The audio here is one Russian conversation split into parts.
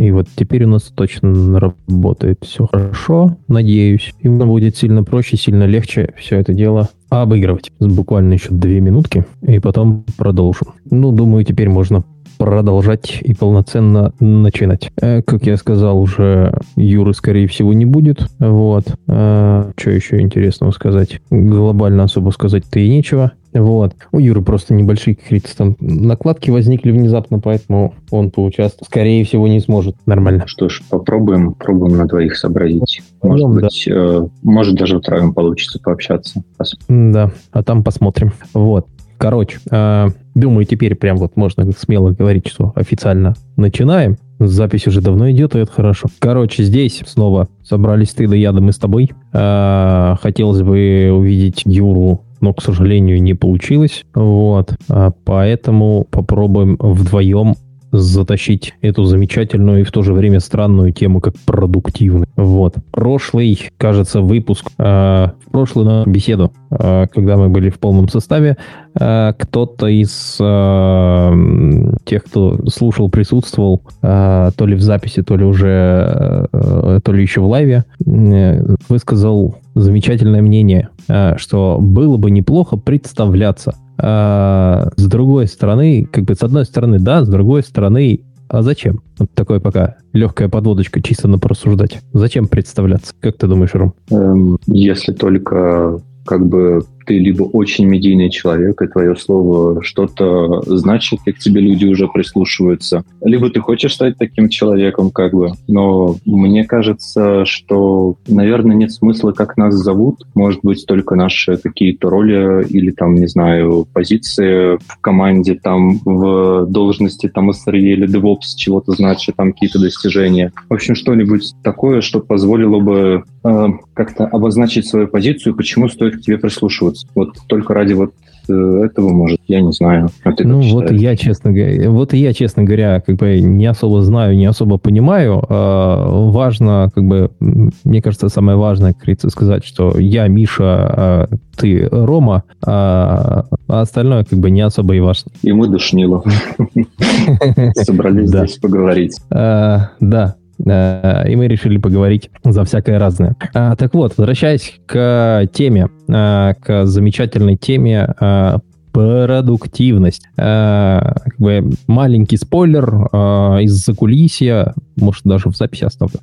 И вот теперь у нас точно работает все хорошо, надеюсь. И будет сильно проще, сильно легче все это дело обыгрывать. Буквально еще две минутки, и потом продолжим. Ну, думаю, теперь можно продолжать и полноценно начинать. Э, как я сказал, уже Юры, скорее всего, не будет. Вот. А, что еще интересного сказать? Глобально особо сказать-то и нечего. Вот. У Юры просто небольшие какие-то там накладки возникли внезапно, поэтому он поучаствовать, скорее всего, не сможет нормально. Что ж, попробуем, пробуем на двоих сообразить. Может ну, быть, да. э, может даже втроем получится пообщаться. Да, а там посмотрим. Вот. Короче, э, думаю, теперь прям вот можно смело говорить, что официально начинаем. Запись уже давно идет, и это хорошо. Короче, здесь снова собрались ты да я, да мы с тобой. Э, хотелось бы увидеть Юру но, к сожалению, не получилось. Вот. А поэтому попробуем вдвоем затащить эту замечательную и в то же время странную тему, как продуктивный. Вот. Прошлый, кажется, выпуск, э, в прошлую беседу, когда мы были в полном составе, э, кто-то из э, тех, кто слушал, присутствовал, э, то ли в записи, то ли уже, э, то ли еще в лайве, э, высказал замечательное мнение, э, что было бы неплохо представляться с другой стороны, как бы с одной стороны, да, с другой стороны, а зачем? Вот такое пока легкая подводочка чисто на порассуждать. Зачем представляться? Как ты думаешь, Ром? Эм, если только как бы ты либо очень медийный человек, и твое слово что-то значит, и к тебе люди уже прислушиваются, либо ты хочешь стать таким человеком, как бы. Но мне кажется, что, наверное, нет смысла, как нас зовут. Может быть, только наши какие-то роли или там, не знаю, позиции в команде, там, в должности там SRE или DevOps чего-то значит, там какие-то достижения. В общем, что-нибудь такое, что позволило бы э, как-то обозначить свою позицию, почему стоит к тебе прислушиваться вот только ради вот э, этого, может, я не знаю. А ты ну, вот я, честно говоря, вот я, честно говоря, как бы не особо знаю, не особо понимаю. А, важно, как бы, мне кажется, самое важное, как говорится, сказать, что я Миша, а ты Рома, а, а остальное как бы не особо и важно. И мы душнило. Собрались здесь поговорить. Да, и мы решили поговорить за всякое разное. А, так вот, возвращаясь к теме, э, к замечательной теме э, продуктивность. как бы маленький спойлер из-за кулисья, может, даже в записи оставлю.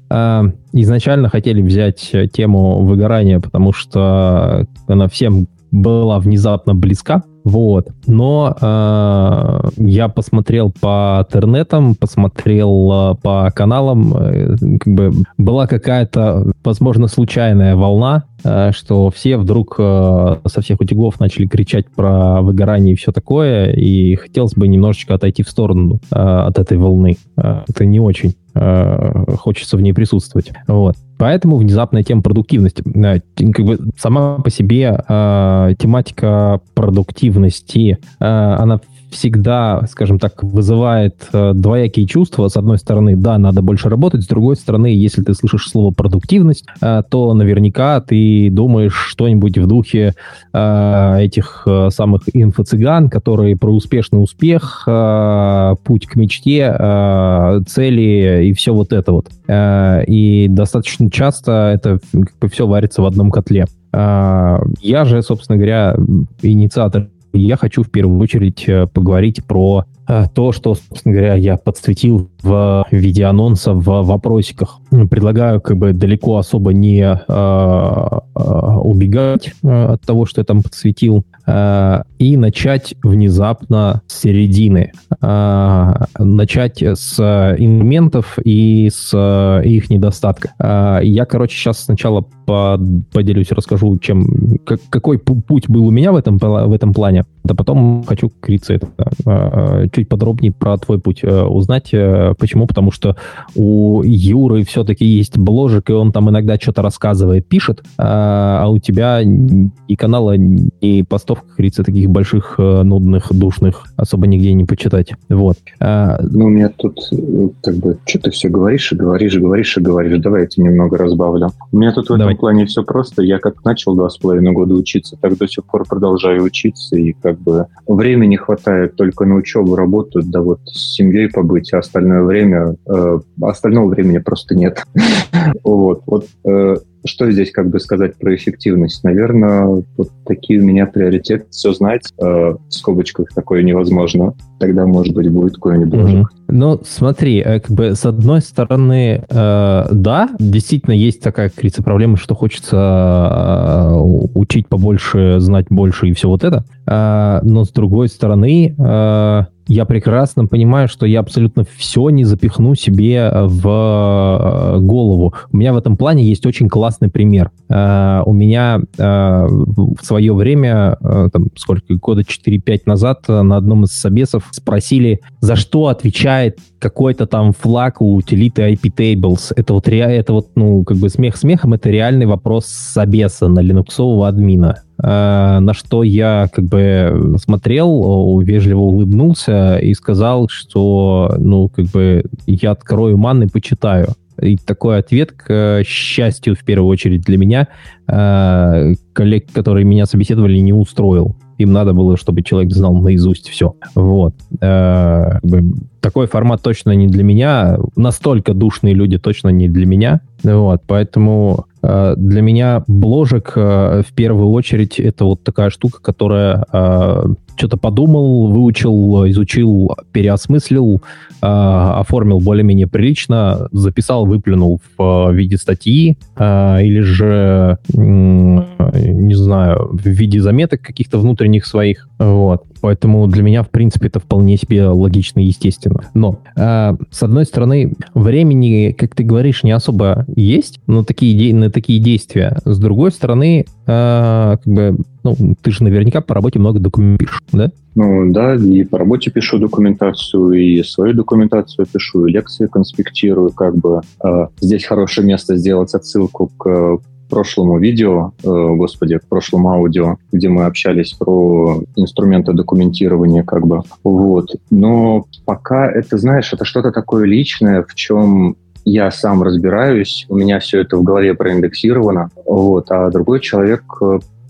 изначально хотели взять тему выгорания, потому что она всем была внезапно близка, вот. Но э, я посмотрел по интернетам, посмотрел э, по каналам, э, как бы была какая-то, возможно, случайная волна, э, что все вдруг э, со всех утюгов начали кричать про выгорание и все такое, и хотелось бы немножечко отойти в сторону э, от этой волны. Э, это не очень э, хочется в ней присутствовать. Вот. Поэтому внезапная тема продуктивности. Э, как бы сама по себе э, тематика продуктивности, э, она всегда, скажем так, вызывает э, двоякие чувства. С одной стороны, да, надо больше работать, с другой стороны, если ты слышишь слово продуктивность, э, то наверняка ты думаешь что-нибудь в духе э, этих э, самых инфо-цыган, которые про успешный успех, э, путь к мечте, э, цели и все вот это вот. Э, и достаточно часто это как бы все варится в одном котле. Э, я же, собственно говоря, инициатор я хочу в первую очередь э, поговорить про э, то, что, собственно говоря, я подсветил в виде анонса в вопросиках. Предлагаю как бы далеко особо не э, э, убегать э, от того, что я там подсветил, э, и начать внезапно с середины. Э, начать с инструментов и с э, их недостатка. Э, я, короче, сейчас сначала по поделюсь, расскажу, чем, как, какой путь был у меня в этом, в этом плане. Да потом хочу, Крица, это, э, чуть подробнее про твой путь э, узнать, Почему? Потому что у Юры все-таки есть бложек, и он там иногда что-то рассказывает, пишет, а, а у тебя и канала, и постов, как говорится, таких больших, э, нудных, душных особо нигде не почитать. Вот. А, ну, у меня тут э, как бы, что ты все говоришь и говоришь, и говоришь и говоришь. Давай я тебе немного разбавлю. У меня тут в Давай. этом плане все просто. Я как начал два с половиной года учиться, так до сих пор продолжаю учиться, и как бы времени хватает только на учебу, работу, да вот с семьей побыть, а остальное остальное время, э, остального времени просто нет. вот, вот э, что здесь как бы сказать про эффективность? Наверное, вот такие у меня приоритеты. Все знать, э, в скобочках такое невозможно. Тогда, может быть, будет какой-нибудь mm-hmm. Ну, смотри, э, как бы с одной стороны, э, да, действительно есть такая, как говорится, проблема, что хочется э, учить побольше, знать больше и все вот это. Э, но с другой стороны, э, я прекрасно понимаю, что я абсолютно все не запихну себе в э, голову. У меня в этом плане есть очень классный пример. У меня в свое время, там, сколько, года 4-5 назад на одном из собесов спросили, за что отвечает какой-то там флаг у утилиты IP Tables. Это вот, это вот, ну, как бы смех смехом, это реальный вопрос собеса на линуксового админа. Э, на что я как бы смотрел, вежливо улыбнулся и сказал, что, ну, как бы я открою ман и почитаю. И такой ответ, к счастью, в первую очередь для меня, э, коллег, которые меня собеседовали, не устроил. Им надо было, чтобы человек знал наизусть все. Вот. Э, такой формат точно не для меня. Настолько душные люди точно не для меня. Вот. Поэтому для меня бложек э, в первую очередь это вот такая штука, которая э, что-то подумал, выучил, изучил, переосмыслил, оформил более-менее прилично, записал, выплюнул в виде статьи или же, не знаю, в виде заметок каких-то внутренних своих. Вот. Поэтому для меня, в принципе, это вполне себе логично и естественно. Но, э, с одной стороны, времени, как ты говоришь, не особо есть на такие, на такие действия. С другой стороны, э, как бы, ну, ты же наверняка по работе много документов пишешь, да? Ну, да, и по работе пишу документацию, и свою документацию пишу, и лекции конспектирую, как бы. Э, здесь хорошее место сделать отсылку к прошлому видео, э, господи, к прошлому аудио, где мы общались про инструменты документирования, как бы. Вот. Но пока это, знаешь, это что-то такое личное, в чем я сам разбираюсь, у меня все это в голове проиндексировано, вот, а другой человек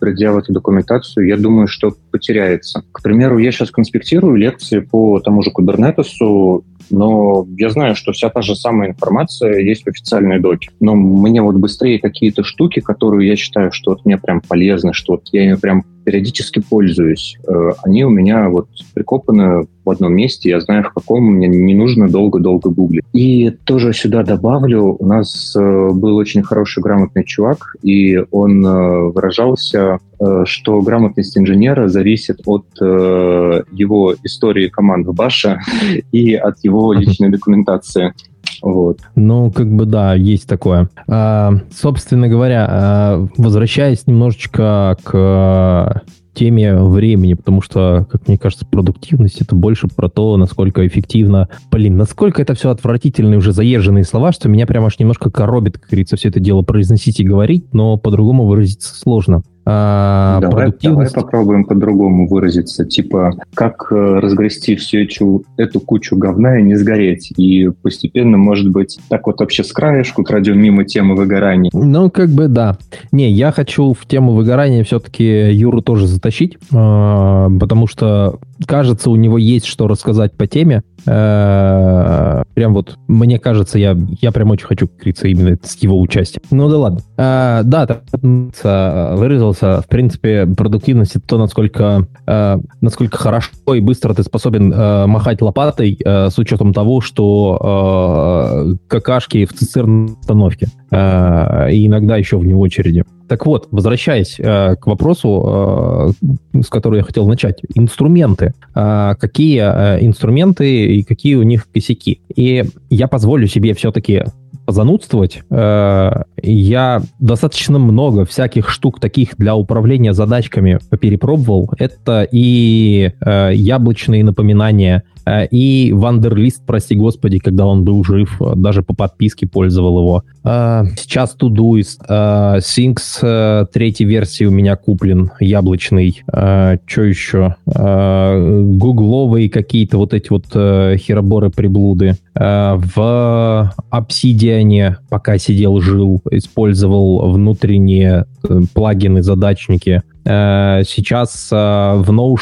эту документацию, я думаю, что потеряется. К примеру, я сейчас конспектирую лекции по тому же Кубернетесу, но я знаю, что вся та же самая информация есть в официальной доке. Но мне вот быстрее какие-то штуки, которые я считаю, что вот мне прям полезны, что вот я ими прям периодически пользуюсь, э, они у меня вот прикопаны в одном месте, я знаю, в каком мне не нужно долго-долго гуглить. И тоже сюда добавлю, у нас э, был очень хороший грамотный чувак, и он э, выражался, что грамотность инженера зависит от его истории команд в Баша и от его личной документации. Вот. Ну, как бы да, есть такое. А, собственно говоря, а, возвращаясь немножечко к теме времени, потому что, как мне кажется, продуктивность это больше про то, насколько эффективно, блин, насколько это все отвратительные уже заезженные слова, что меня прям аж немножко коробит, как говорится, все это дело произносить и говорить, но по-другому выразиться сложно. А, давай, давай попробуем по-другому выразиться. Типа, как э, разгрести всю эту, эту кучу говна и не сгореть. И постепенно, может быть, так вот вообще с краешку пройдем мимо темы выгорания. Ну, как бы да. Не, я хочу в тему выгорания все-таки Юру тоже затащить, а, потому что, кажется, у него есть что рассказать по теме. Э, прям вот, мне кажется, я, я прям очень хочу, говорится, именно с его участием. Ну да ладно. А, да, так выразился. В принципе, продуктивность это то, насколько, а, насколько хорошо и быстро ты способен а, махать лопатой с учетом того, что а, какашки в цистерной установке. А, и иногда еще вне очереди. Так вот, возвращаясь э, к вопросу, э, с которого я хотел начать. Инструменты. Э, какие э, инструменты и какие у них косяки? И я позволю себе все-таки позанудствовать. Э, я достаточно много всяких штук таких для управления задачками перепробовал. Это и э, яблочные напоминания, Э, и Вандерлист, прости господи, когда он был жив, даже по подписке пользовал его. Сейчас Todoist, Things третьей версии у меня куплен, яблочный. Что еще? Гугловые какие-то вот эти вот хероборы-приблуды. В Obsidian Debian, пока сидел, жил, использовал внутренние э, плагины, задачники. Э, сейчас э, в Notion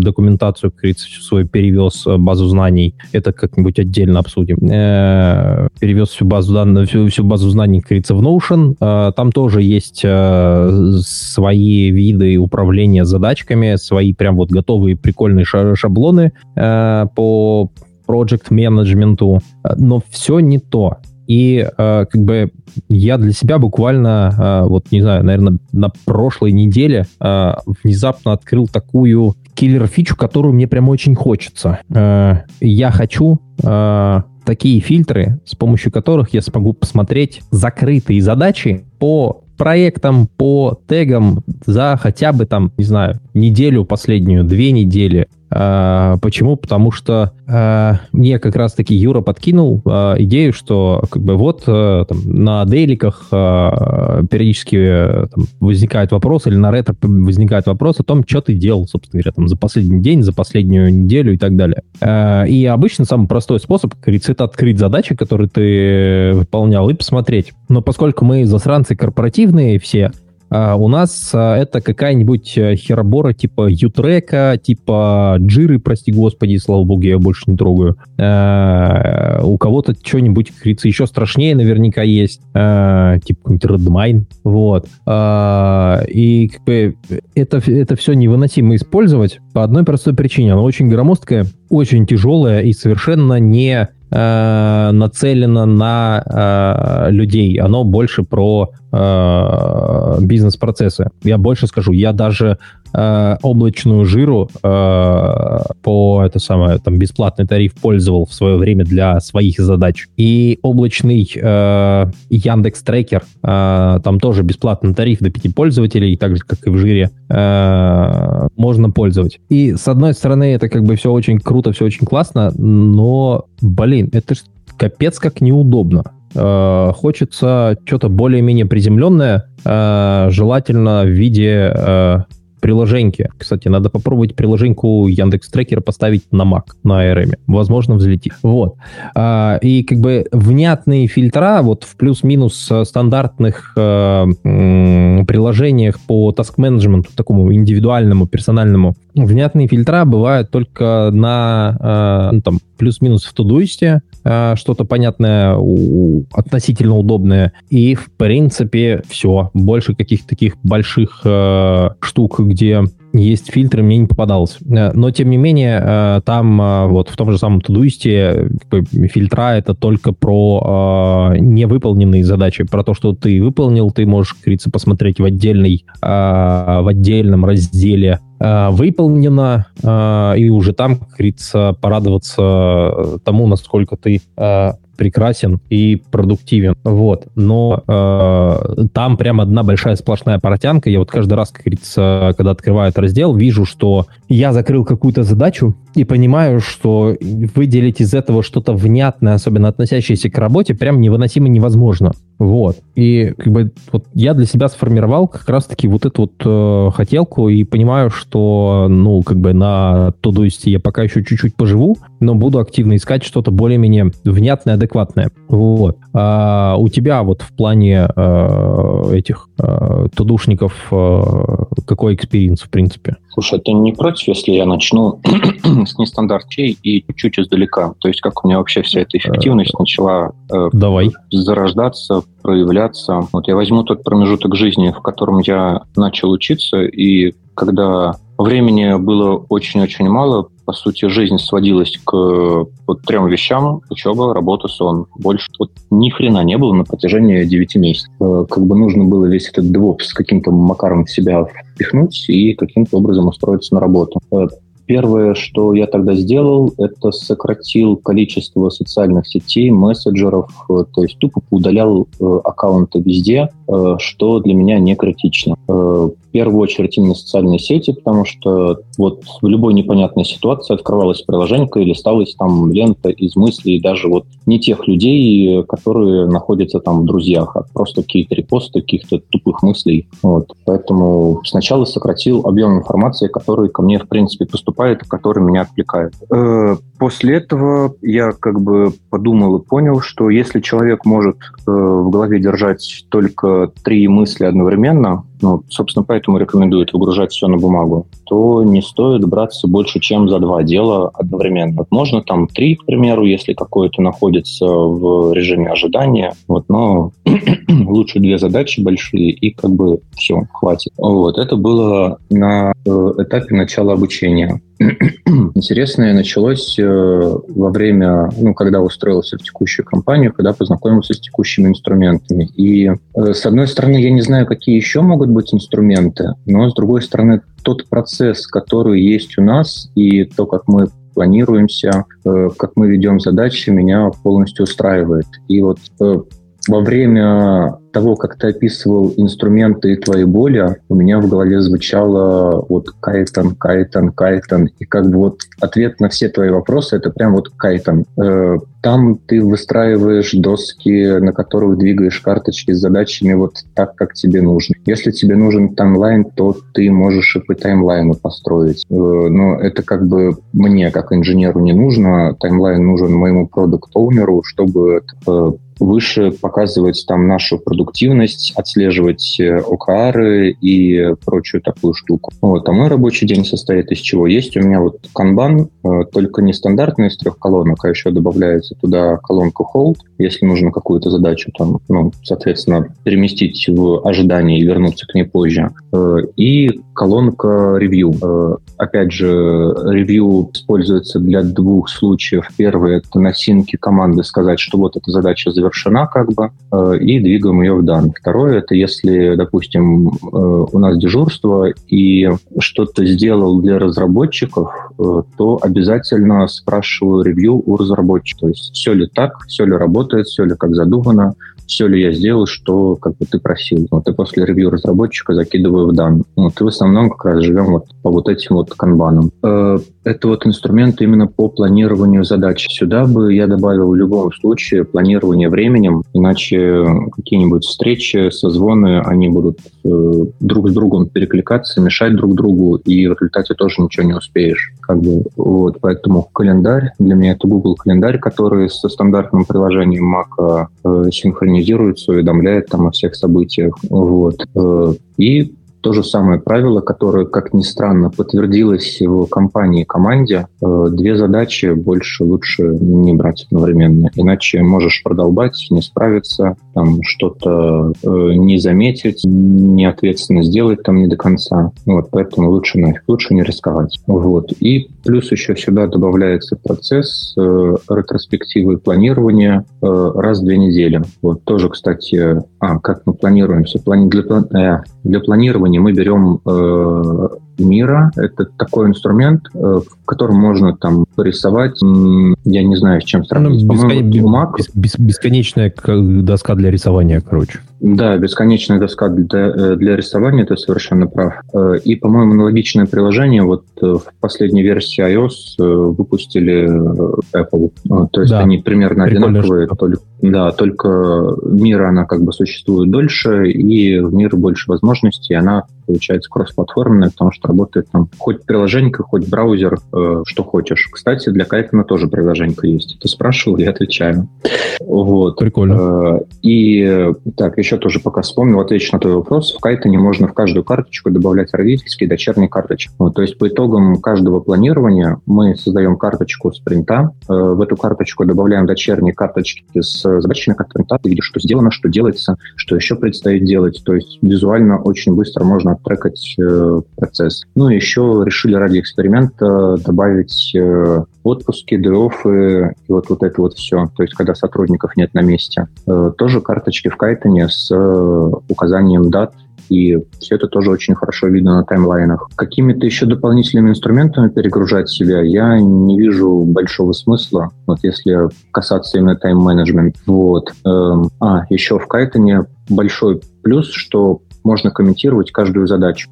документацию, как говорится, свою перевез базу знаний. Это как-нибудь отдельно обсудим. Перевез всю базу данных, всю, всю базу знаний, как говорится, в Notion. Там тоже есть свои виды управления задачками, свои прям вот готовые прикольные шаблоны по project менеджменту, но все не то. И э, как бы я для себя буквально, э, вот не знаю, наверное, на прошлой неделе э, внезапно открыл такую киллер-фичу, которую мне прям очень хочется. Э, я хочу э, такие фильтры, с помощью которых я смогу посмотреть закрытые задачи по проектам, по тегам за хотя бы там, не знаю, неделю последнюю, две недели, а, почему? Потому что а, мне как раз-таки Юра подкинул а, идею, что как бы вот там, на дейликах периодически э, там, возникает вопрос, или на ретро возникает вопрос о том, что ты делал, собственно говоря, там, за последний день, за последнюю неделю и так далее. И обычно самый простой способ, как говорится, это открыть задачи, которые ты выполнял, и посмотреть. Но поскольку мы засранцы корпоративные все, а у нас а, это какая-нибудь э, херобора типа Ютрека, типа Джиры, прости господи, слава богу, я больше не трогаю. А, у кого-то что-нибудь, как говорится, еще страшнее наверняка есть, типа какой-нибудь Redmine, вот. И как бы это, это все невыносимо использовать по одной простой причине. Она очень громоздкая, очень тяжелая и совершенно не нацелено на э, людей, оно больше про бизнес-процессы. Я больше скажу, я даже э, облачную жиру э, по это самое там бесплатный тариф пользовал в свое время для своих задач. И облачный э, Яндекс Трекер, э, там тоже бесплатный тариф до 5 пользователей, так же как и в жире, э, можно пользовать. И с одной стороны это как бы все очень круто, все очень классно, но, блин, это капец как неудобно. Э, хочется что-то более-менее приземленное, э, желательно в виде э, приложеньки. Кстати, надо попробовать приложеньку Яндекс Трекера поставить на Mac, на ARM. Возможно, взлетит. Вот. А, и как бы внятные фильтра вот в плюс-минус стандартных э, приложениях по task-менеджменту, такому индивидуальному, персональному, внятные фильтра бывают только на э, ну, там, плюс-минус в Тудуисте, э, что-то понятное, относительно удобное. И, в принципе, все. Больше каких-то таких больших э, штук, где есть фильтры, мне не попадалось. Э, но, тем не менее, э, там э, вот в том же самом Тудуисте фильтра это только про невыполненные задачи. Про то, что ты выполнил, ты можешь, как говорится, посмотреть в, отдельной, в отдельном разделе выполнено, и уже там, как говорится, порадоваться тому, насколько ты прекрасен и продуктивен. Вот. Но э, там прям одна большая сплошная портянка. Я вот каждый раз, как говорится, когда открываю этот раздел, вижу, что я закрыл какую-то задачу и понимаю, что выделить из этого что-то внятное, особенно относящееся к работе, прям невыносимо невозможно. Вот. И как бы вот я для себя сформировал как раз-таки вот эту вот э, хотелку и понимаю, что, ну, как бы на Тудуисте я пока еще чуть-чуть поживу, но буду активно искать что-то более-менее внятное, адекватное. Вот. А у тебя вот в плане э, этих э, тудушников э, какой experience, в принципе? Слушай, ты не против, если я начну нестандартно и чуть-чуть издалека? То есть как у меня вообще вся эта эффективность э, начала э, Давай. зарождаться, проявляться. Вот я возьму тот промежуток жизни, в котором я начал учиться, и когда времени было очень-очень мало, по сути, жизнь сводилась к вот трем вещам. Учеба, работа, сон. Больше вот ни хрена не было на протяжении 9 месяцев. Э, как бы нужно было весь этот DevOps с каким-то макаром в себя впихнуть и каким-то образом устроиться на работу. Э, Первое, что я тогда сделал, это сократил количество социальных сетей, мессенджеров, э, то есть тупо удалял аккаунты везде, что для меня не критично первую очередь именно социальные сети, потому что вот в любой непонятной ситуации открывалось приложение и листалась там лента из мыслей даже вот не тех людей, которые находятся там в друзьях, а просто какие-то репосты каких-то тупых мыслей. Вот. Поэтому сначала сократил объем информации, который ко мне, в принципе, поступает, который меня отвлекает. Э, после этого я как бы подумал и понял, что если человек может э, в голове держать только три мысли одновременно, ну, собственно, поэтому рекомендуют выгружать все на бумагу, то не стоит браться больше, чем за два дела одновременно. Вот можно там три, к примеру, если какое-то находится в режиме ожидания, вот, но лучше две задачи большие, и как бы все, хватит. Вот, это было на э, этапе начала обучения. Интересное началось э, во время, ну, когда устроился в текущую компанию, когда познакомился с текущими инструментами. И, э, с одной стороны, я не знаю, какие еще могут быть инструменты, но, с другой стороны, тот процесс, который есть у нас, и то, как мы планируемся, э, как мы ведем задачи, меня полностью устраивает. И вот во время того, как ты описывал инструменты твои боли, у меня в голове звучало вот кайтон, кайтон, кайтон. И как бы вот ответ на все твои вопросы — это прям вот кайтон. Э, там ты выстраиваешь доски, на которых двигаешь карточки с задачами вот так, как тебе нужно. Если тебе нужен таймлайн, то ты можешь и по таймлайну построить. Э, но это как бы мне, как инженеру, не нужно. Таймлайн нужен моему продукт-оунеру, чтобы э, выше показывать там нашу продуктивность, отслеживать э, ОКРы и прочую такую штуку. Вот. А мой рабочий день состоит из чего? Есть у меня вот канбан, э, только не стандартный из трех колонок, а еще добавляется туда колонка hold, если нужно какую-то задачу там, ну, соответственно, переместить в ожидание и вернуться к ней позже. Э, и колонка review. Опять же, review используется для двух случаев. Первый — это на синке команды сказать, что вот эта задача завершена, завершена как бы, э, и двигаем ее в дан. Второе, это если, допустим, э, у нас дежурство и что-то сделал для разработчиков, э, то обязательно спрашиваю ревью у разработчика. То есть все ли так, все ли работает, все ли как задумано, все ли я сделал, что как бы ты просил. Вот и после ревью разработчика закидываю в дан. Вот и в основном как раз живем вот по вот этим вот канбанам. Э, это вот инструмент именно по планированию задач. Сюда бы я добавил в любом случае планирование временем, иначе какие-нибудь встречи, созвоны, они будут э, друг с другом перекликаться, мешать друг другу, и в результате тоже ничего не успеешь. Как бы, вот, поэтому календарь, для меня это Google календарь, который со стандартным приложением Mac э, синхронизируется, уведомляет там о всех событиях. Вот. Э, и то же самое правило, которое, как ни странно, подтвердилось в компании, команде. Э, две задачи больше лучше не брать одновременно. Иначе можешь продолбать, не справиться, там что-то э, не заметить, неответственно сделать там не до конца. Вот, поэтому лучше нафиг, лучше не рисковать. Вот. И плюс еще сюда добавляется процесс э, ретроспективы и планирования э, раз в две недели. Вот тоже, кстати, а, как мы планируемся? Плани... Для, э, для планирования мы берем э, мира. Это такой инструмент, э, в котором можно там порисовать, я не знаю, с чем сравнить. Ну, бескон... бес... Бес... Бесконечная доска для рисования, короче. Да, бесконечная доска для, э, для рисования, ты совершенно прав. Э, и, по-моему, аналогичное приложение вот в последней версии iOS выпустили Apple. То есть да. они примерно одинаковые, только, да, только мира она как бы существует дольше, и в мире больше возможностей, она получается кроссплатформенная, потому что работает там хоть приложение, хоть браузер, э, что хочешь. Кстати, для Кайтона тоже приложение есть. Ты спрашивал, я отвечаю. Вот. Прикольно. Э, и так, еще тоже пока вспомнил, отвечу на твой вопрос. В Кайтоне можно в каждую карточку добавлять родительские и дочерние карточки. Вот, то есть по итогам каждого планирования мы создаем карточку спринта. Э, в эту карточку добавляем дочерние карточки с задачами как спринта. Видишь, что сделано, что делается, что еще предстоит делать. То есть визуально очень быстро можно трекать э, процесс. Ну, еще решили ради эксперимента добавить э, отпуски, ДОФы и вот, вот это вот все. То есть, когда сотрудников нет на месте. Э, тоже карточки в Кайтоне с э, указанием дат и все это тоже очень хорошо видно на таймлайнах. Какими-то еще дополнительными инструментами перегружать себя я не вижу большого смысла, вот если касаться именно тайм-менеджмента. Вот. Эм, а, еще в Кайтоне большой плюс, что можно комментировать каждую задачу.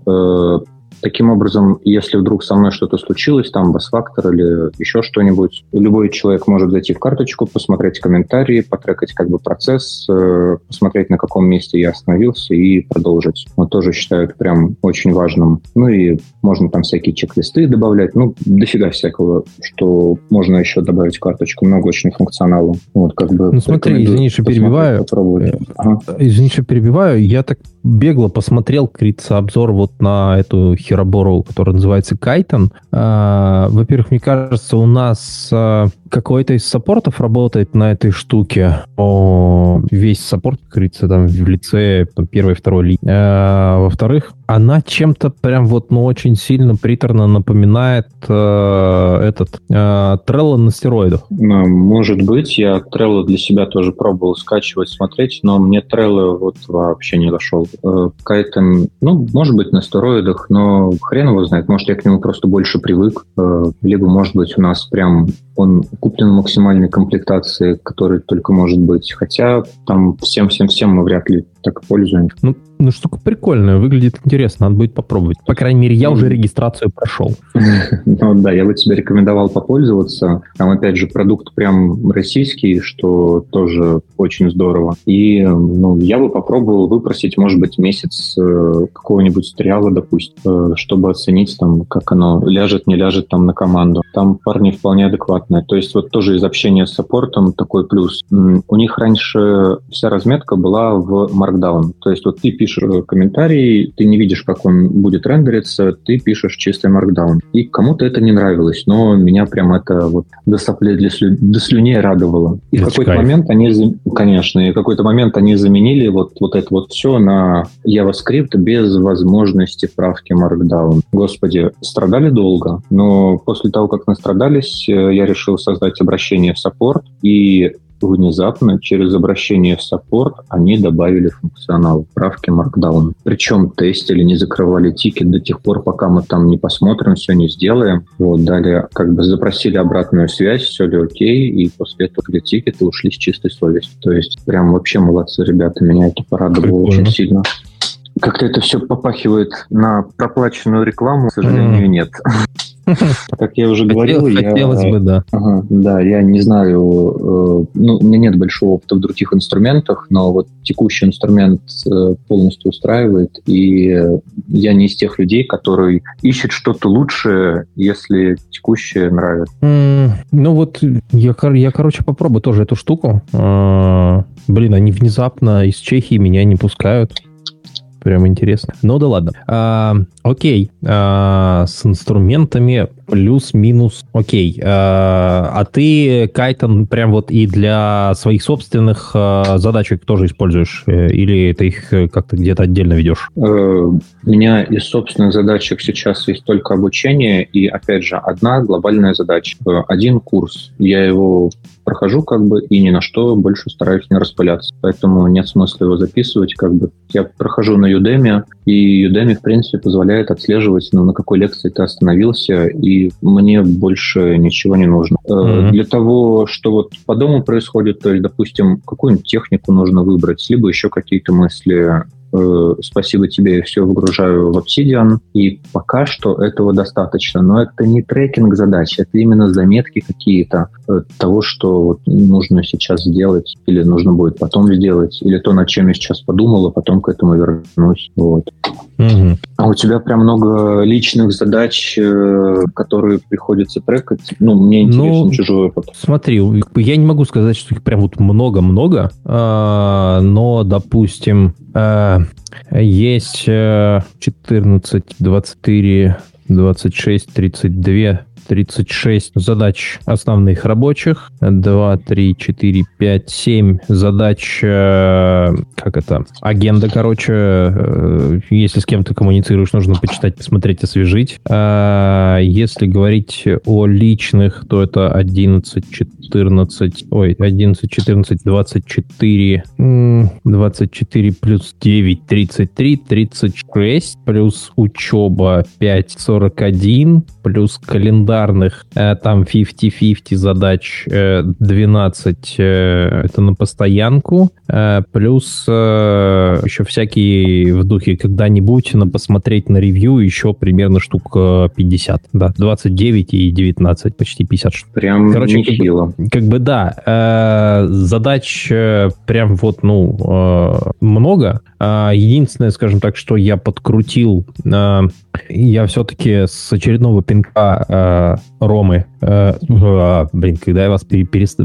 Таким образом, если вдруг со мной что-то случилось, там бас-фактор или еще что-нибудь, любой человек может зайти в карточку, посмотреть комментарии, потрекать как бы процесс, э, посмотреть, на каком месте я остановился и продолжить. Вот тоже считаю это прям очень важным. Ну и можно там всякие чек-листы добавлять, ну, дофига всякого, что можно еще добавить в карточку, много очень функционала. Вот как бы... Ну смотри, извини, что перебиваю. Попробовать. Э, ага. Извини, что перебиваю. Я так бегло посмотрел, крится обзор вот на эту херобору, которая называется Кайтон. Во-первых, мне кажется, у нас а, какой-то из саппортов работает на этой штуке. О, весь саппорт, как говорится, там в лице там, первой, второй линии. А, во-вторых, она чем-то прям вот, ну, очень сильно приторно напоминает э, этот э, Trello на стероидах. Ну, может быть, я Trello для себя тоже пробовал скачивать, смотреть, но мне Trello вот вообще не дошел. Э, Кайтон, ну, может быть, на стероидах, но хрен его знает, может, я к нему просто больше привык, э, либо, может быть, у нас прям он куплен в максимальной комплектации, который только может быть. Хотя там всем-всем-всем мы вряд ли так пользуемся. Ну, ну, штука прикольная, выглядит интересно, надо будет попробовать. По крайней мере, я уже регистрацию прошел. Ну да, я бы тебе рекомендовал попользоваться. Там, опять же, продукт прям российский, что тоже очень здорово. И ну, я бы попробовал выпросить, может быть, месяц э, какого-нибудь туториала, допустим, э, чтобы оценить, там, как оно ляжет, не ляжет там на команду. Там парни вполне адекватные. То есть вот тоже из общения с саппортом такой плюс. У них раньше вся разметка была в Markdown. То есть вот ты пишешь э, комментарий, ты не видишь, как он будет рендериться, ты пишешь чистый Markdown. И кому-то это не нравилось, но меня прям это вот до соплей для слю... до слюней радовало. И в какой-то момент они, конечно, и в какой-то момент они заменили вот, вот это вот все на JavaScript без возможности правки Markdown. Господи, страдали долго, но после того, как настрадались, э, я решил создать обращение в саппорт, и внезапно через обращение в саппорт они добавили функционал правки Markdown. Причем тестили, не закрывали тикет до тех пор, пока мы там не посмотрим, все не сделаем. Вот, далее как бы запросили обратную связь, все ли окей, и после этого для тикета ушли с чистой совестью. То есть прям вообще молодцы ребята, меня это порадовало Прикольно. очень сильно. Как-то это все попахивает на проплаченную рекламу, к сожалению, mm. нет. Как я уже говорил, хотелось я, бы, да. Ага, да, я не знаю, э, ну, у меня нет большого опыта в других инструментах, но вот текущий инструмент э, полностью устраивает, и я не из тех людей, которые ищут что-то лучшее, если текущее нравится. Mm, ну вот я, я, короче, попробую тоже эту штуку. А, блин, они внезапно из Чехии меня не пускают. Прям интересно. Ну да ладно. А, окей. А, с инструментами плюс-минус окей. А, а ты Кайтон прям вот и для своих собственных а, задачек тоже используешь? Э, или ты их э, как-то где-то отдельно ведешь? Э, у меня из собственных задачек сейчас есть только обучение и, опять же, одна глобальная задача. Один курс. Я его прохожу как бы и ни на что больше стараюсь не распыляться. Поэтому нет смысла его записывать как бы. Я прохожу на Udemy, и Udemy, в принципе, позволяет отслеживать, ну, на какой лекции ты остановился, и мне больше ничего не нужно. Mm-hmm. Для того, что вот по дому происходит, то есть, допустим, какую-нибудь технику нужно выбрать, либо еще какие-то мысли Э, спасибо тебе, я все выгружаю в Obsidian, и пока что этого достаточно. Но это не трекинг задач, это именно заметки какие-то э, того, что вот нужно сейчас сделать, или нужно будет потом сделать, или то, над чем я сейчас подумал, а потом к этому вернусь. Вот. Угу. А у тебя прям много личных задач, э, которые приходится трекать. Ну, мне интересен ну, чужой опыт. Смотри, я не могу сказать, что их прям вот много-много, а, но, допустим, есть 14, 24, 26, 32 36 задач основных рабочих, 2, 3, 4, 5, 7 задач, э, как это, агенда, короче, э, если с кем-то коммуницируешь, нужно почитать, посмотреть, освежить. А если говорить о личных, то это 11, 14, ой, 11, 14, 24, 24 плюс 9, 33, 36, плюс учеба 5, 41, плюс календарь календарных, э, там 50-50 задач, 12 это на постоянку, плюс еще всякие в духе когда-нибудь на посмотреть на ревью еще примерно штук 50, да, 29 и 19, почти 50 штук. Прям Короче, нехило. Как бы, как бы да, задач прям вот, ну, много. Единственное, скажем так, что я подкрутил я все-таки с очередного пинка э, Ромы, э, э, блин, когда я вас перест...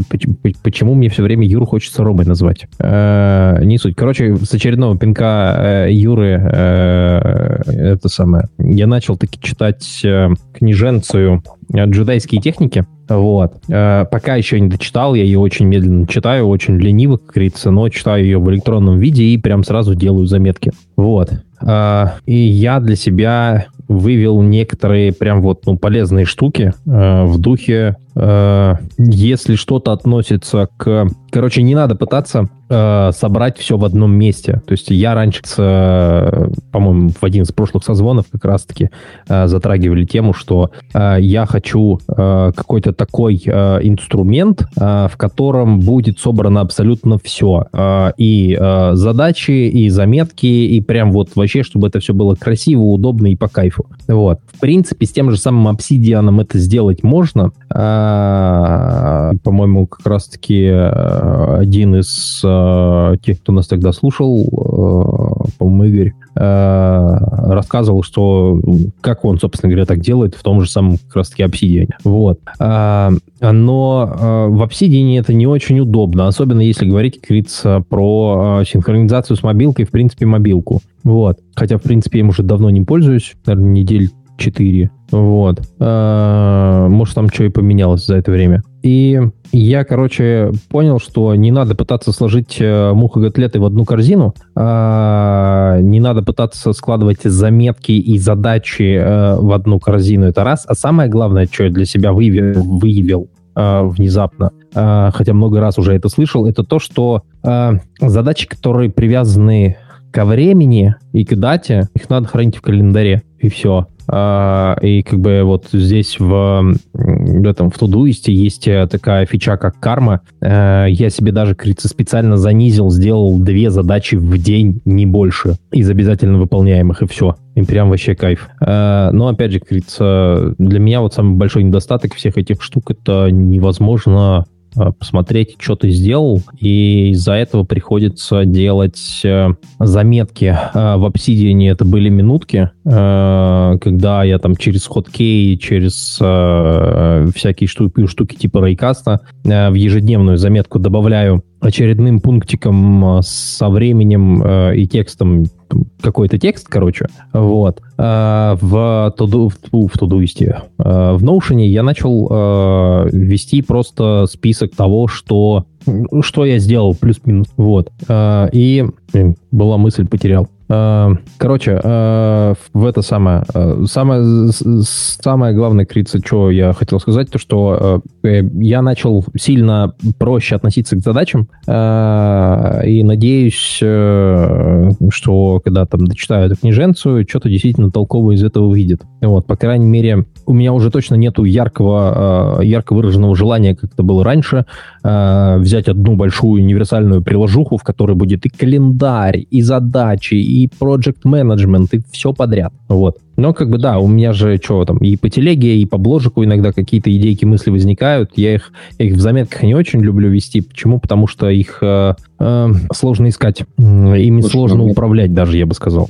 Почему мне все время Юру хочется Ромой назвать? Э, не суть. Короче, с очередного пинка э, Юры э, это самое. Я начал таки читать э, книженцию джедайские техники. Вот. Э, пока еще не дочитал, я ее очень медленно читаю, очень лениво, как говорится, но читаю ее в электронном виде и прям сразу делаю заметки. Вот. Э, и я для себя вывел некоторые прям вот ну, полезные штуки э, в духе, э, если что-то относится к... Короче, не надо пытаться э, собрать все в одном месте. То есть я раньше, э, по-моему, в один из прошлых созвонов как раз-таки э, затрагивали тему, что э, я хочу э, какой-то такой э, инструмент, э, в котором будет собрано абсолютно все. Э, и э, задачи, и заметки, и прям вот вообще, чтобы это все было красиво, удобно и по кайфу. Вот. В принципе, с тем же самым обсидианом это сделать можно. Э, по-моему, как раз-таки э, один из э, тех, кто нас тогда слушал, э, по-моему, Игорь, рассказывал, что как он, собственно говоря, так делает в том же самом как раз-таки обсидиане. Вот. Но в обсидиане это не очень удобно, особенно если говорить, как говорится, про синхронизацию с мобилкой, в принципе, мобилку. Вот. Хотя, в принципе, я им уже давно не пользуюсь, наверное, недель 4. Вот. Может, там что и поменялось за это время. И я, короче, понял, что не надо пытаться сложить э, мухоготлеты в одну корзину, а не надо пытаться складывать заметки и задачи э, в одну корзину, это раз. А самое главное, что я для себя выявил, выявил э, внезапно, хотя много раз уже это слышал, это то, что задачи, которые привязаны ко времени и к дате, их надо хранить в календаре, и все. А, и как бы вот здесь в, в этом в Тудуисте есть э, такая фича, как карма. Э, я себе даже, кажется, специально занизил, сделал две задачи в день, не больше, из обязательно выполняемых, и все. И прям вообще кайф. Э, но, опять же, кажется, для меня вот самый большой недостаток всех этих штук — это невозможно посмотреть, что ты сделал, и из-за этого приходится делать э, заметки. Э, в Obsidian это были минутки, когда я там через хоткей, через всякие штуки, штуки типа рейкаста в ежедневную заметку добавляю очередным пунктиком со временем и текстом какой-то текст, короче, вот, э, в Todo, в Todoist, э, в Notion я начал э, вести просто список того, что, что я сделал, плюс-минус, вот, и была мысль, потерял. Э, короче, э, в это самое, э, самое, самое главное, Крица, что я хотел сказать, то, что я начал сильно проще относиться к задачам, и надеюсь, что когда там дочитаю эту книженцию, что-то действительно толковое из этого выйдет. Вот, по крайней мере, у меня уже точно нету яркого, ярко выраженного желания, как это было раньше, взять одну большую универсальную приложуху, в которой будет и календарь, и задачи, и и project management, и все подряд. Вот. Но как бы да, у меня же что там, и по телеге, и по бложику иногда какие-то идейки, мысли возникают. Я их, я их в заметках не очень люблю вести. Почему? Потому что их э, э, сложно искать. Ими Слушай, сложно ну, управлять даже, я бы сказал.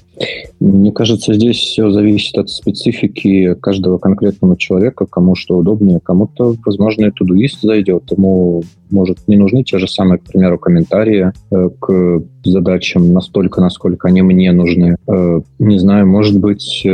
Мне кажется, здесь все зависит от специфики каждого конкретного человека, кому что удобнее. Кому-то, возможно, и тудуист зайдет, ему, может, не нужны те же самые, к примеру, комментарии э, к задачам настолько, насколько они мне нужны. Э, не знаю, может быть, э,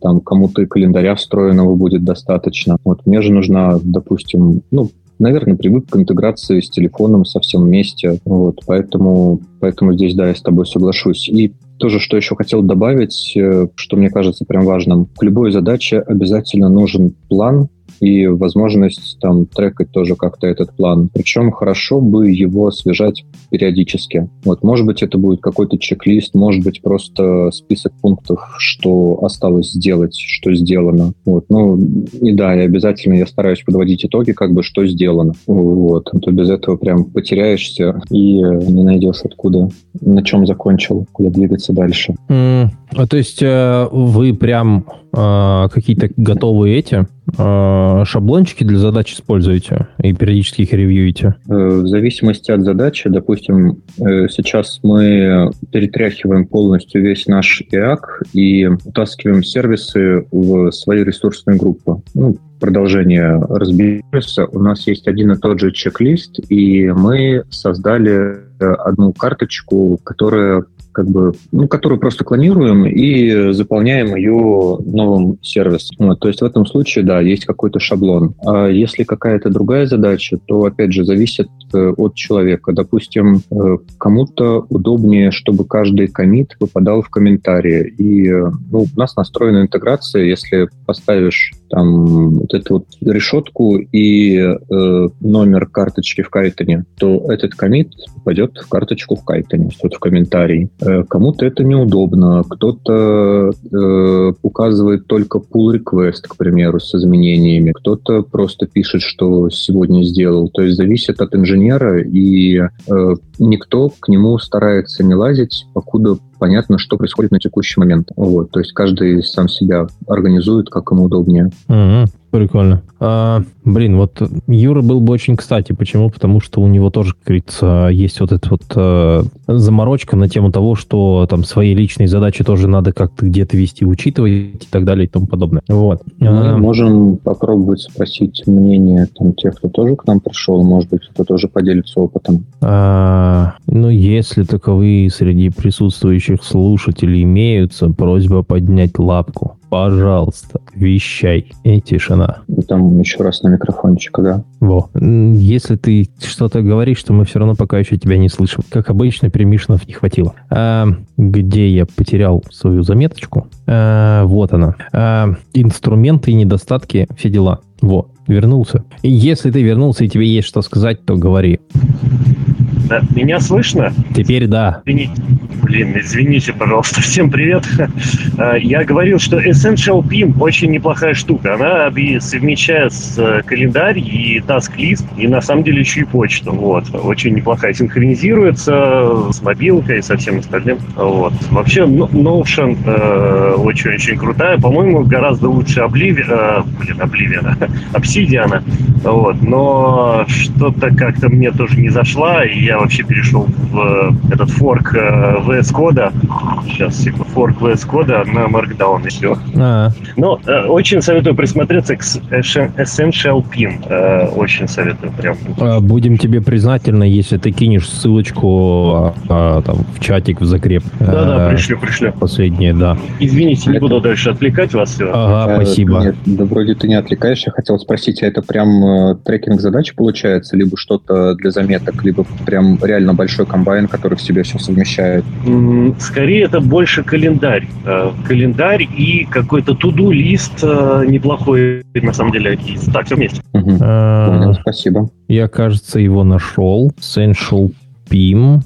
там кому-то и календаря встроенного будет достаточно. Вот мне же нужна, допустим, ну, наверное, привык к интеграции с телефоном совсем вместе. Вот, поэтому, поэтому здесь, да, я с тобой соглашусь. И тоже, что еще хотел добавить, э, что мне кажется прям важным. К любой задаче обязательно нужен план, и возможность там трекать тоже как-то этот план. Причем хорошо бы его освежать периодически. Вот, может быть, это будет какой-то чек-лист, может быть, просто список пунктов, что осталось сделать, что сделано. Вот, ну, и да, и обязательно я стараюсь подводить итоги, как бы, что сделано. Вот, а то без этого прям потеряешься и не найдешь откуда, на чем закончил, куда двигаться дальше. Mm, а то есть э, вы прям э, какие-то готовые эти шаблончики для задач используете и периодически их ревьюете? В зависимости от задачи, допустим, сейчас мы перетряхиваем полностью весь наш IAC и утаскиваем сервисы в свою ресурсную группу. Ну, продолжение разбираться, у нас есть один и тот же чек-лист, и мы создали одну карточку, которая как бы, ну, которую просто клонируем и заполняем ее новым сервисом. Вот, то есть в этом случае, да, есть какой-то шаблон. А если какая-то другая задача, то, опять же, зависит от человека. Допустим, э, кому-то удобнее, чтобы каждый комит попадал в комментарии. И ну, у нас настроена интеграция, если поставишь там вот эту вот решетку и э, номер карточки в Кайтоне, то этот комит попадет в карточку в Кайтоне, вот в комментарий. Э, кому-то это неудобно, кто-то э, указывает только pull request, к примеру, с изменениями, кто-то просто пишет, что сегодня сделал. То есть зависит от инженера, и э, никто к нему старается не лазить, покуда понятно, что происходит на текущий момент. Вот, то есть каждый сам себя организует, как ему удобнее. Угу. Прикольно. А, блин, вот Юра был бы очень кстати. Почему? Потому что у него тоже, как говорится, есть вот эта вот э, заморочка на тему того, что там свои личные задачи тоже надо как-то где-то вести, учитывать и так далее и тому подобное. Вот. Мы а, можем попробовать спросить мнение там, тех, кто тоже к нам пришел. Может быть, кто тоже поделится опытом. А, ну, если таковые среди присутствующих слушателей имеются, просьба поднять лапку. Пожалуйста, вещай. И тишина. И там еще раз на микрофончик, да? Во. Если ты что-то говоришь, то мы все равно пока еще тебя не слышим. Как обычно, перемишенов не хватило. А, где я потерял свою заметочку? А, вот она. А, инструменты недостатки, все дела. Во, вернулся. И если ты вернулся и тебе есть что сказать, то говори. Да, меня слышно? Теперь да. Извините, блин, извините, пожалуйста. Всем привет. А, я говорил, что Essential Pin очень неплохая штука. Она совмещает с э, календарь и task-лист, и на самом деле еще и почту. Вот. Очень неплохая. Синхронизируется с мобилкой и со всем остальным. Вот. Вообще, Notion э, очень-очень крутая. По-моему, гораздо лучше Oblivion, э, блин, Oblivion, Obsidian. Вот. Но что-то как-то мне тоже не зашла, и я вообще перешел в этот форк э, VS кода. Сейчас, типа, форк VS кода на Markdown и все. А-а. Но э, очень советую присмотреться к Essential Pin. Э, очень советую прям. А, будем тебе признательны, если ты кинешь ссылочку а, а, там, в чатик, в закреп. Да-да, пришлю, пришлю. Последнее, да. Извините, не буду дальше отвлекать вас. Все. Ага, спасибо. Нет, да вроде ты не отвлекаешь. Я хотел спросить, а это прям трекинг задач получается, либо что-то для заметок, либо прям реально большой комбайн, который в себе все совмещает? Скорее, это больше календарь. Э, календарь и какой-то туду лист э, неплохой, на самом деле. Так, все вместе. Угу. А, спасибо. Я, кажется, его нашел. Essential PIM.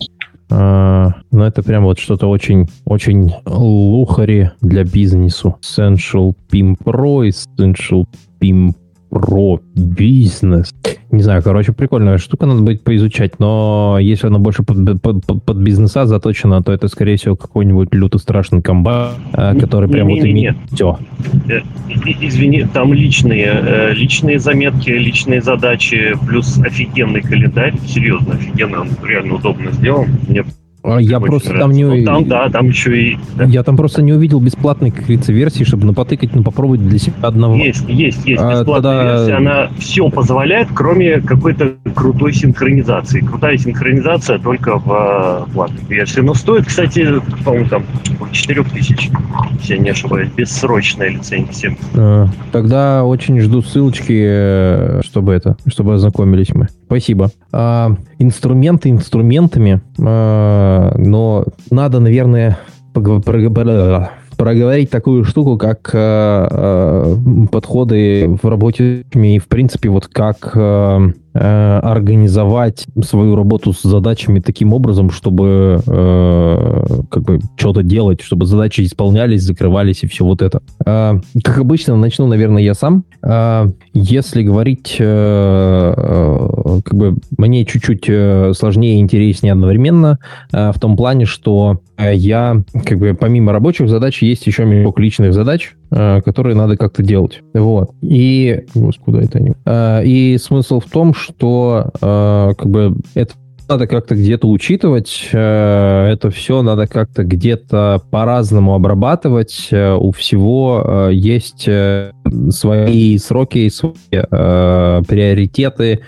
Uh, но это прям вот что-то очень, очень лухари для бизнесу. Essential PIM Pro, Essential PIM про бизнес. Не знаю, короче, прикольная штука, надо будет поизучать, но если она больше под, под, под, под бизнеса заточена, то это, скорее всего, какой-нибудь лютый страшный комбат, э, который не, прям не, вот не, имеет все. Э, извини, там личные, э, личные заметки, личные задачи, плюс офигенный календарь, серьезно, офигенно, он реально удобно сделан. Мне а я просто там не... Ну, там, да, там еще и... Да. Я там просто не увидел бесплатной, как говорится, версии, чтобы напотыкать, ну, попробовать для себя одного. Есть, есть, есть а, бесплатная тогда... версия. Она все позволяет, кроме какой-то крутой синхронизации. Крутая синхронизация только в платной версии. Но стоит, кстати, по-моему, там 4 тысяч, если я не ошибаюсь, бессрочная лицензия. А, тогда очень жду ссылочки, э, чтобы это, чтобы ознакомились мы. Спасибо. А, инструменты инструментами, а, но надо, наверное, проговорить такую штуку, как э, подходы в работе и, в принципе, вот как э, организовать свою работу с задачами таким образом, чтобы э, как бы что-то делать, чтобы задачи исполнялись, закрывались и все вот это. Э, как обычно, начну, наверное, я сам. Э, если говорить, э, э, как бы мне чуть-чуть э, сложнее и интереснее одновременно, э, в том плане, что э, я, как бы, помимо рабочих задач, есть еще миллион личных задач, э, которые надо как-то делать. Вот. И... Куда это они? Э, и смысл в том, что э, как бы это надо как-то где-то учитывать, э, это все надо как-то где-то по-разному обрабатывать. Э, у всего э, есть свои сроки, свои приоритеты,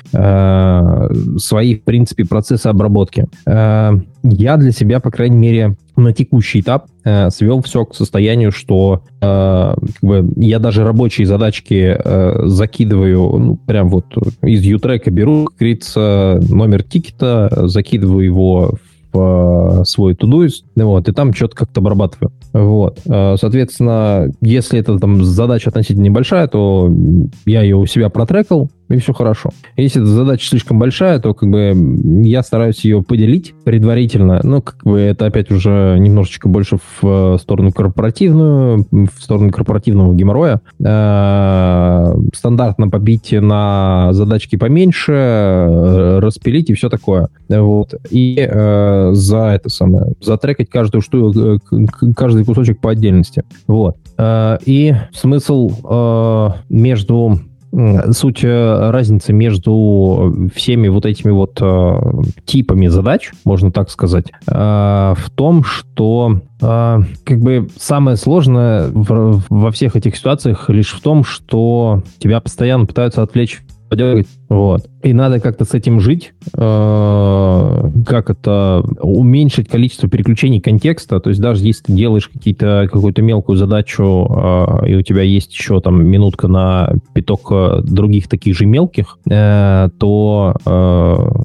свои, в принципе, процессы обработки. Я для себя, по крайней мере, на текущий этап э, свел все к состоянию, что э, как бы я даже рабочие задачки э, закидываю, ну, прям вот из ютрека беру, как говорится, номер тикета, закидываю его в э, свой Todoist, вот, и там что-то как-то обрабатываю. Вот. Э, соответственно, если эта там задача относительно небольшая, то я ее у себя протрекал, и все хорошо. Если эта задача слишком большая, то как бы я стараюсь ее поделить предварительно. Ну, как бы это опять уже немножечко больше в сторону корпоративную, в сторону корпоративного геморроя. Э, стандартно побить на задачки поменьше, э, распилить и все такое. Вот. И э, за это самое, затрекать каждую штуку, каждый кусочек по отдельности. Вот. И смысл между суть э, разницы между всеми вот этими вот э, типами задач, можно так сказать, э, в том, что как бы самое сложное во всех этих ситуациях лишь в том, что тебя постоянно пытаются отвлечь подергать. Вот. И надо как-то с этим жить, э, как это, уменьшить количество переключений контекста. То есть даже если ты делаешь какие-то, какую-то мелкую задачу, э, и у тебя есть еще там минутка на пяток э, других таких же мелких, то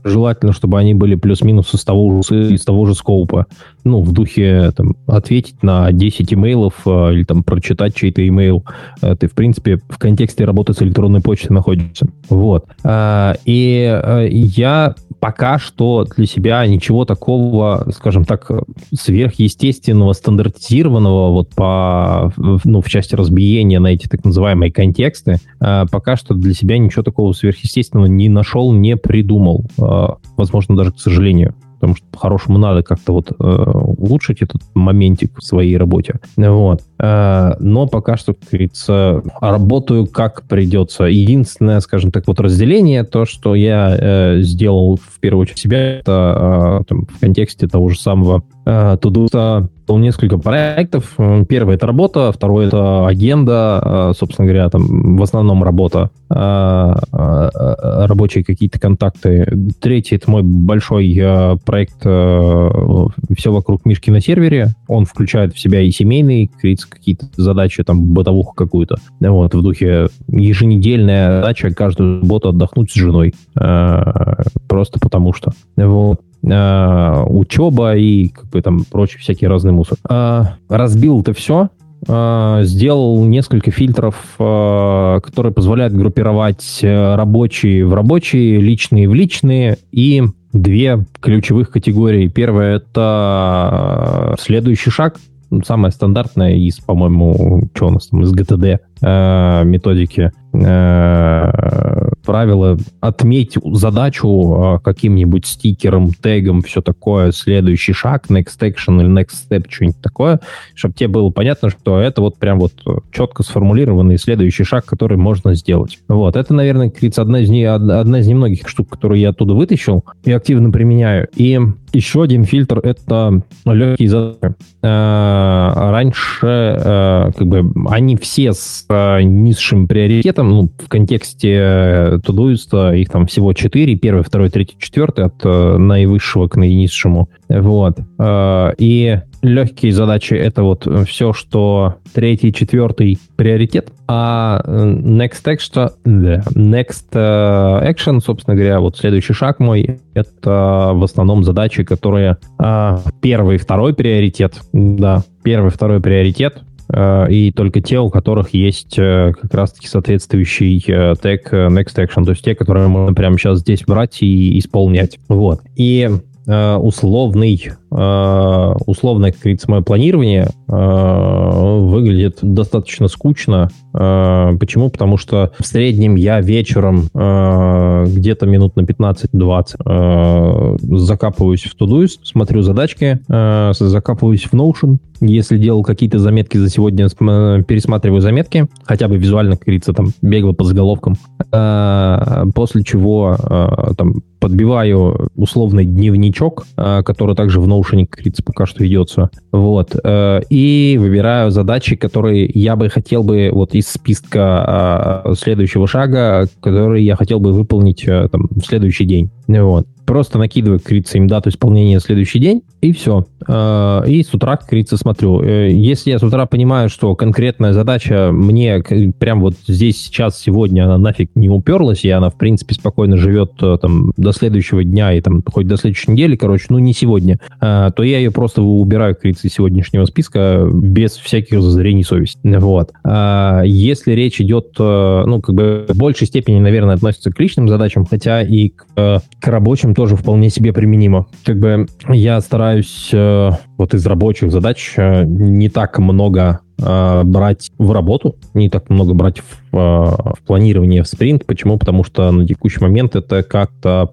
желательно, чтобы они были плюс-минус из того, же, из того же скоупа. Ну, в духе там, ответить на 10 имейлов или там прочитать чей-то имейл. Ты, в принципе, в контексте работы с электронной почтой находишься. Вот. Э, и э, я пока что для себя ничего такого, скажем так, сверхъестественного, стандартизированного вот по, ну, в части разбиения на эти так называемые контексты, э, пока что для себя ничего такого сверхъестественного не нашел, не придумал. Возможно, даже к сожалению потому что по-хорошему надо как-то вот э, улучшить этот моментик в своей работе. Вот. Э, но пока что, как говорится, работаю как придется. Единственное, скажем так, вот разделение, то, что я э, сделал в первую очередь себя, это э, там, в контексте того же самого э, Тудуса несколько проектов. Первый — это работа, второй — это агенда, э, собственно говоря, там в основном работа, э, э, рабочие какие-то контакты. Третий — это мой большой проект «Все вокруг Мишки на сервере». Он включает в себя и семейные, какие-то задачи, там, бытовуху какую-то. Вот, в духе еженедельная задача каждую субботу отдохнуть с женой. Просто потому что. Вот э, учеба и как бы там прочий всякий разный мусор. Э, разбил это все, э, сделал несколько фильтров, э, которые позволяют группировать э, рабочие в рабочие, личные в личные и две ключевых категории. Первое это следующий шаг, самая стандартная из, по-моему, что у нас там, из GTD э, методики правило отметь задачу э, каким-нибудь стикером, тегом, все такое, следующий шаг, next action или next step, что-нибудь такое, чтобы тебе было понятно, что это вот прям вот четко сформулированный следующий шаг, который можно сделать. Вот, это, наверное, как одна из, не, одна из немногих штук, которые я оттуда вытащил и активно применяю. И еще один фильтр — это легкие задачи. Э, раньше э, как бы они все с э, низшим приоритетом, ну, в контексте Тудуиста их там всего четыре, первый, второй, третий, четвертый, от наивысшего к наинизшему. Вот. И легкие задачи — это вот все, что третий, четвертый приоритет, а next action, next action, собственно говоря, вот следующий шаг мой, это в основном задачи, которые первый, второй приоритет, да, первый, второй приоритет, и только те, у которых есть как раз-таки соответствующий тег Next Action, то есть те, которые можно прямо сейчас здесь брать и исполнять. Вот. И условный Э, условно, как говорится, мое планирование э, выглядит достаточно скучно. Э, почему? Потому что в среднем я вечером где-то минут на 15-20 закапываюсь в Todoist, смотрю задачки, закапываюсь в Notion, если делал какие-то заметки за сегодня, пересматриваю заметки, хотя бы визуально, как говорится, там, бегал по заголовкам, после чего там подбиваю условный дневничок, который также в Notion как пока что ведется. Вот. Э, и выбираю задачи, которые я бы хотел бы вот из списка а, следующего шага, которые я хотел бы выполнить э, там, в следующий день. Вот просто накидываю, как им дату исполнения следующий день, и все. Э, и с утра, как смотрю. Э, если я с утра понимаю, что конкретная задача мне прям вот здесь, сейчас, сегодня она нафиг не уперлась, и она, в принципе, спокойно живет э, там до следующего дня и там хоть до следующей недели, короче, ну не сегодня, то я ее просто убираю, как из сегодняшнего списка без всяких зазрений совести. Вот. Если речь идет, ну, как бы в большей степени, наверное, относится к личным задачам, хотя и к, к рабочим тоже вполне себе применимо. Как бы я стараюсь э, вот из рабочих задач э, не так много э, брать в работу, не так много брать в, э, в планирование в спринт. Почему? Потому что на текущий момент это как-то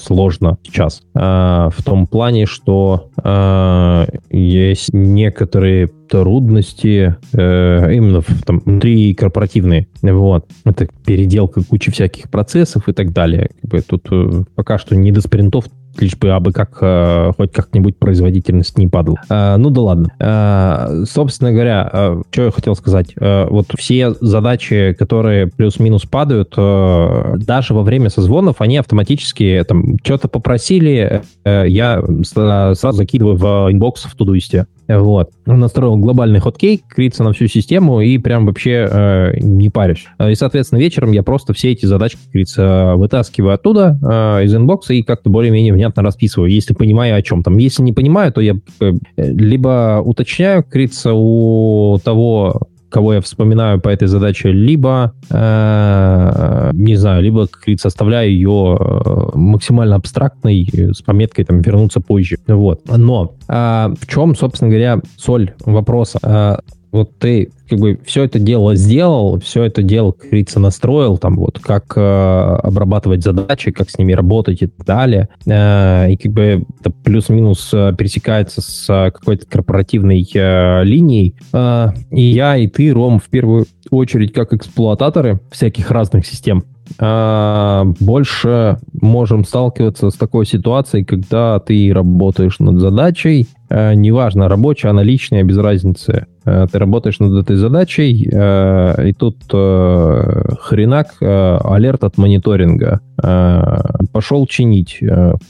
сложно сейчас. Э, в том плане, что э, есть некоторые трудности э, именно в, там, внутри корпоративные. Вот. Это переделка кучи всяких процессов и так далее. Как бы тут э, пока что не до спринтов лишь бы абы как э, хоть как-нибудь производительность не падала. Э, ну да ладно. Э, собственно говоря, что я хотел сказать. Вот все задачи, которые плюс-минус падают, даже во время созвонов, они автоматически там что-то попросили, я сразу закидываю в inbox в Todoist 'е. Вот. Настроил глобальный hotkey, крится на всю систему и прям вообще э, не парюсь. И, соответственно, вечером я просто все эти задачки, как вытаскиваю оттуда, э, из инбокса и как-то более-менее внятно расписываю, если понимаю о чем там. Если не понимаю, то я э, либо уточняю, как у того кого я вспоминаю по этой задаче, либо, э, не знаю, либо, как говорится, оставляю ее э, максимально абстрактной с пометкой там вернуться позже. Вот. Но э, в чем, собственно говоря, соль вопроса? Э, вот ты как бы все это дело сделал, все это дело, как говорится, настроил, там вот как э, обрабатывать задачи, как с ними работать и так далее. Э, и как бы это плюс-минус э, пересекается с э, какой-то корпоративной э, линией. Э, и я, и ты, Ром, в первую очередь, как эксплуататоры всяких разных систем, а, больше можем сталкиваться с такой ситуацией, когда ты работаешь над задачей, неважно, рабочая, она личная, без разницы. А, ты работаешь над этой задачей, и тут хренак, алерт от мониторинга. Пошел чинить.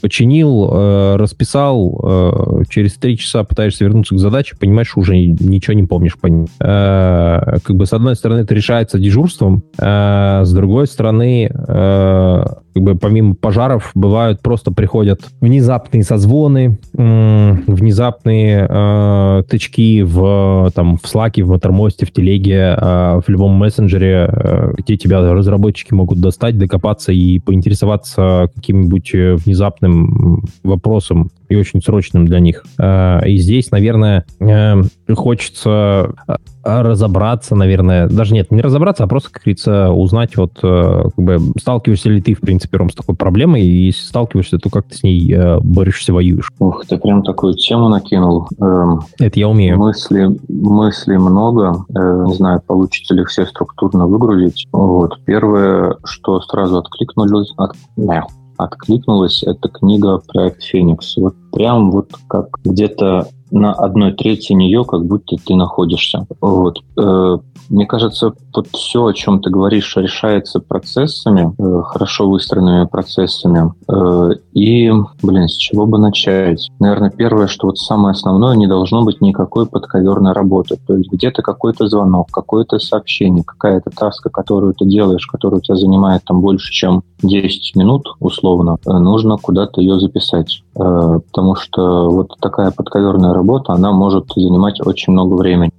Починил, расписал, через три часа пытаешься вернуться к задаче, понимаешь, уже ничего не помнишь. Как бы, с одной стороны, это решается дежурством, с другой стороны, э, как бы помимо пожаров бывают просто приходят внезапные созвоны, внезапные э, тычки в там в Slack, в Маттермосте, в Телеге, э, в любом мессенджере, э, где тебя разработчики могут достать, докопаться и поинтересоваться каким-нибудь э, внезапным вопросом и очень срочным для них. Э, и здесь, наверное, э, хочется разобраться, наверное, даже нет, не разобраться, а просто, как говорится, узнать, вот, э, как бы, сталкиваешься ли ты, в принципе, Ром, с такой проблемой, и если сталкиваешься, то как ты с ней э, борешься, воюешь? Ух, ты прям такую тему накинул. Эм, Это я умею. Мысли, мыслей много, э, не знаю, получится ли все структурно выгрузить. Вот. Первое, что сразу откликнулось, от, откликнулось, это книга «Проект Феникс». Вот прям вот как где-то на одной трети нее, как будто ты находишься. Вот. Э, мне кажется, вот все, о чем ты говоришь, решается процессами, э, хорошо выстроенными процессами. Э, и, блин, с чего бы начать? Наверное, первое, что вот самое основное, не должно быть никакой подковерной работы. То есть где-то какой-то звонок, какое-то сообщение, какая-то таска, которую ты делаешь, которая у тебя занимает там больше, чем 10 минут, условно, нужно куда-то ее записать. потому что вот такая подковерная работа, она может занимать очень много времени.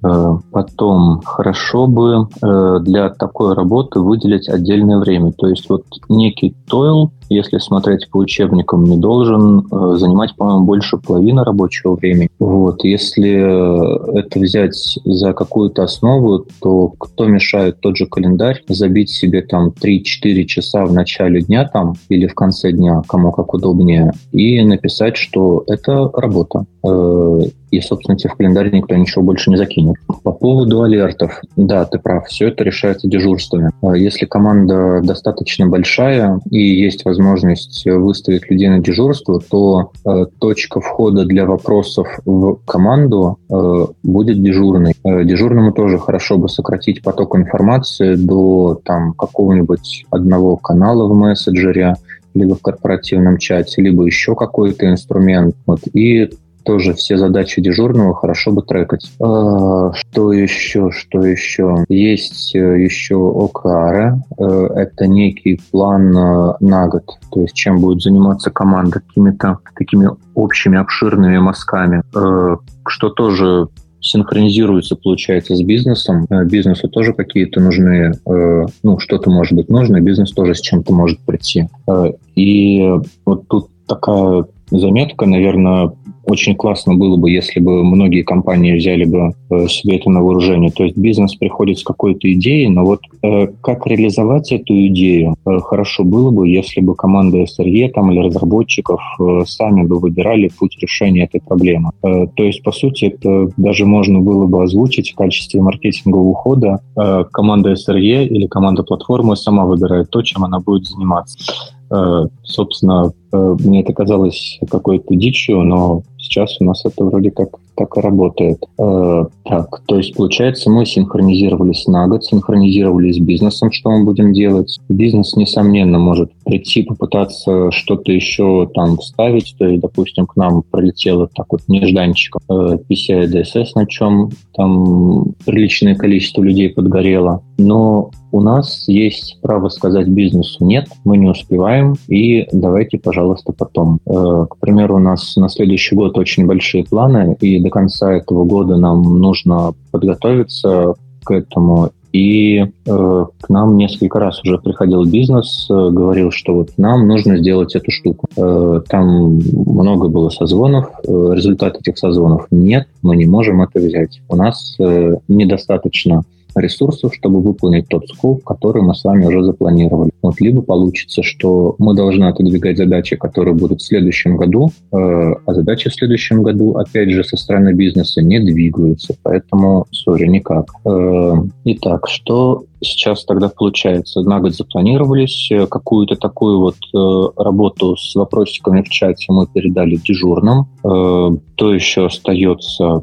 Потом хорошо бы для такой работы выделить отдельное время. То есть вот некий тойл, если смотреть по учебникам, не должен э, занимать, по-моему, больше половины рабочего времени. Вот. Если это взять за какую-то основу, то кто мешает тот же календарь забить себе там 3-4 часа в начале дня там или в конце дня, кому как удобнее, и написать, что это работа. Э, и, собственно, тебе в календарь никто ничего больше не закинет. По поводу алертов, да, ты прав, все это решается дежурствами. Э, если команда достаточно большая и есть возможность выставить людей на дежурство, то э, точка входа для вопросов в команду э, будет дежурной. Дежурному тоже хорошо бы сократить поток информации до там какого-нибудь одного канала в мессенджере, либо в корпоративном чате, либо еще какой-то инструмент. Вот, и тоже все задачи дежурного хорошо бы трекать. А, что еще, что еще? Есть э, еще ОКР. Э, это некий план э, на год. То есть чем будет заниматься команда какими-то такими общими обширными мазками. Что тоже синхронизируется, получается, с бизнесом. Бизнесу тоже какие-то нужны, ну, что-то может быть нужно, бизнес тоже с чем-то может прийти. И вот тут такая заметка, наверное, очень классно было бы, если бы многие компании взяли бы э, себе это на вооружение. То есть бизнес приходит с какой-то идеей, но вот э, как реализовать эту идею, э, хорошо было бы, если бы команда SRE там, или разработчиков сами бы выбирали путь решения этой проблемы. То есть, по сути, это даже можно было бы озвучить в качестве маркетингового ухода. Команда SRE или команда платформы сама выбирает то, чем она будет заниматься. Собственно, мне это казалось какой-то дичью, но сейчас у нас это вроде как так и работает. Э, так, то есть, получается, мы синхронизировались на год, синхронизировались с бизнесом, что мы будем делать. Бизнес, несомненно, может прийти, попытаться что-то еще там вставить. То есть, допустим, к нам пролетело так вот нежданчиком PCI DSS, на чем там приличное количество людей подгорело. Но у нас есть право сказать бизнесу «нет, мы не успеваем, и давайте, пожалуйста, потом». Э, к примеру, у нас на следующий год очень большие планы, и до конца этого года нам нужно подготовиться к этому. И э, к нам несколько раз уже приходил бизнес, э, говорил, что вот нам нужно сделать эту штуку. Э, там много было созвонов, э, результат этих созвонов нет, мы не можем это взять. У нас э, недостаточно ресурсов, чтобы выполнить тот скоп, который мы с вами уже запланировали. Вот либо получится, что мы должны отодвигать задачи, которые будут в следующем году, э, а задачи в следующем году, опять же, со стороны бизнеса не двигаются, поэтому, сори, никак. Э, итак, что сейчас тогда получается? На год запланировались, э, какую-то такую вот э, работу с вопросиками в чате мы передали дежурным. Э, то еще остается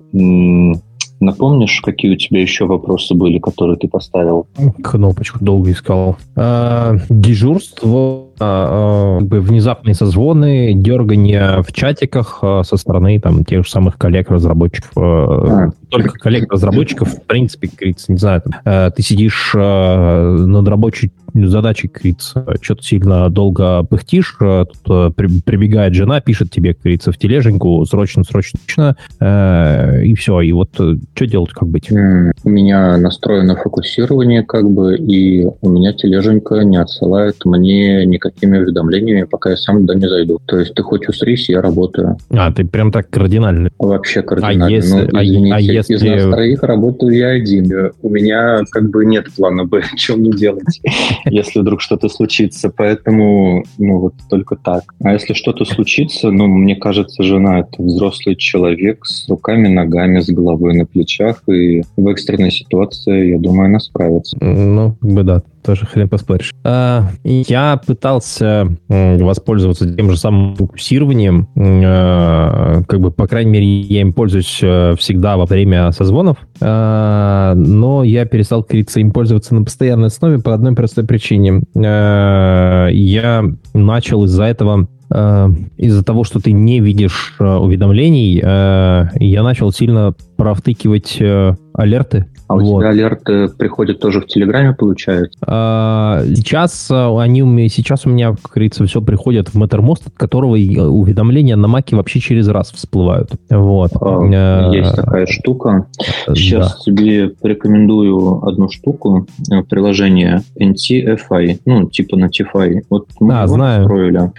Напомнишь, какие у тебя еще вопросы были, которые ты поставил? Кнопочку долго искал. А, дежурство, а, а, как бы внезапные созвоны, дергание в чатиках а, со стороны там тех же самых коллег-разработчиков. А. Только коллег-разработчиков, в принципе, говорится, не знаю, там, а, ты сидишь а, над рабочей задачей, говорится, что-то сильно долго пыхтишь, а, тут при, прибегает жена, пишет тебе, говорится, в тележеньку, срочно, срочно, срочно, а, и все, и вот что делать, как быть? У меня настроено фокусирование, как бы, и у меня тележенька не отсылает мне никакими уведомлениями, пока я сам туда не зайду. То есть ты хоть усрись, я работаю. А, ты прям так кардинально? Вообще кардинально. А если, ну, извините, а, а если... из нас троих работаю я один. У меня как бы нет плана Б, что мне делать, если вдруг что-то случится. Поэтому, ну, вот только так. А если что-то случится, ну, мне кажется, жена — это взрослый человек с руками, ногами, с головой на плечах, и в экстренной ситуации, я думаю, она справится. Ну, как бы да, тоже хрен поспоришь. А, я пытался воспользоваться тем же самым фокусированием, а, как бы, по крайней мере, я им пользуюсь э, всегда во время созвонов, а, но я перестал, как им пользоваться на постоянной основе по одной простой причине. Я начал из-за этого из-за того, что ты не видишь уведомлений, я начал сильно провтыкивать алерты А у вот. тебя алерты приходят тоже в Телеграме, получается? А, сейчас они у меня, сейчас у меня, как говорится, все приходит в Mattermost, от которого уведомления на Маке вообще через раз всплывают. Вот. А, есть такая штука. Сейчас да. тебе порекомендую одну штуку, приложение NTFI, ну, типа Notify. Вот мы а, знаю. строили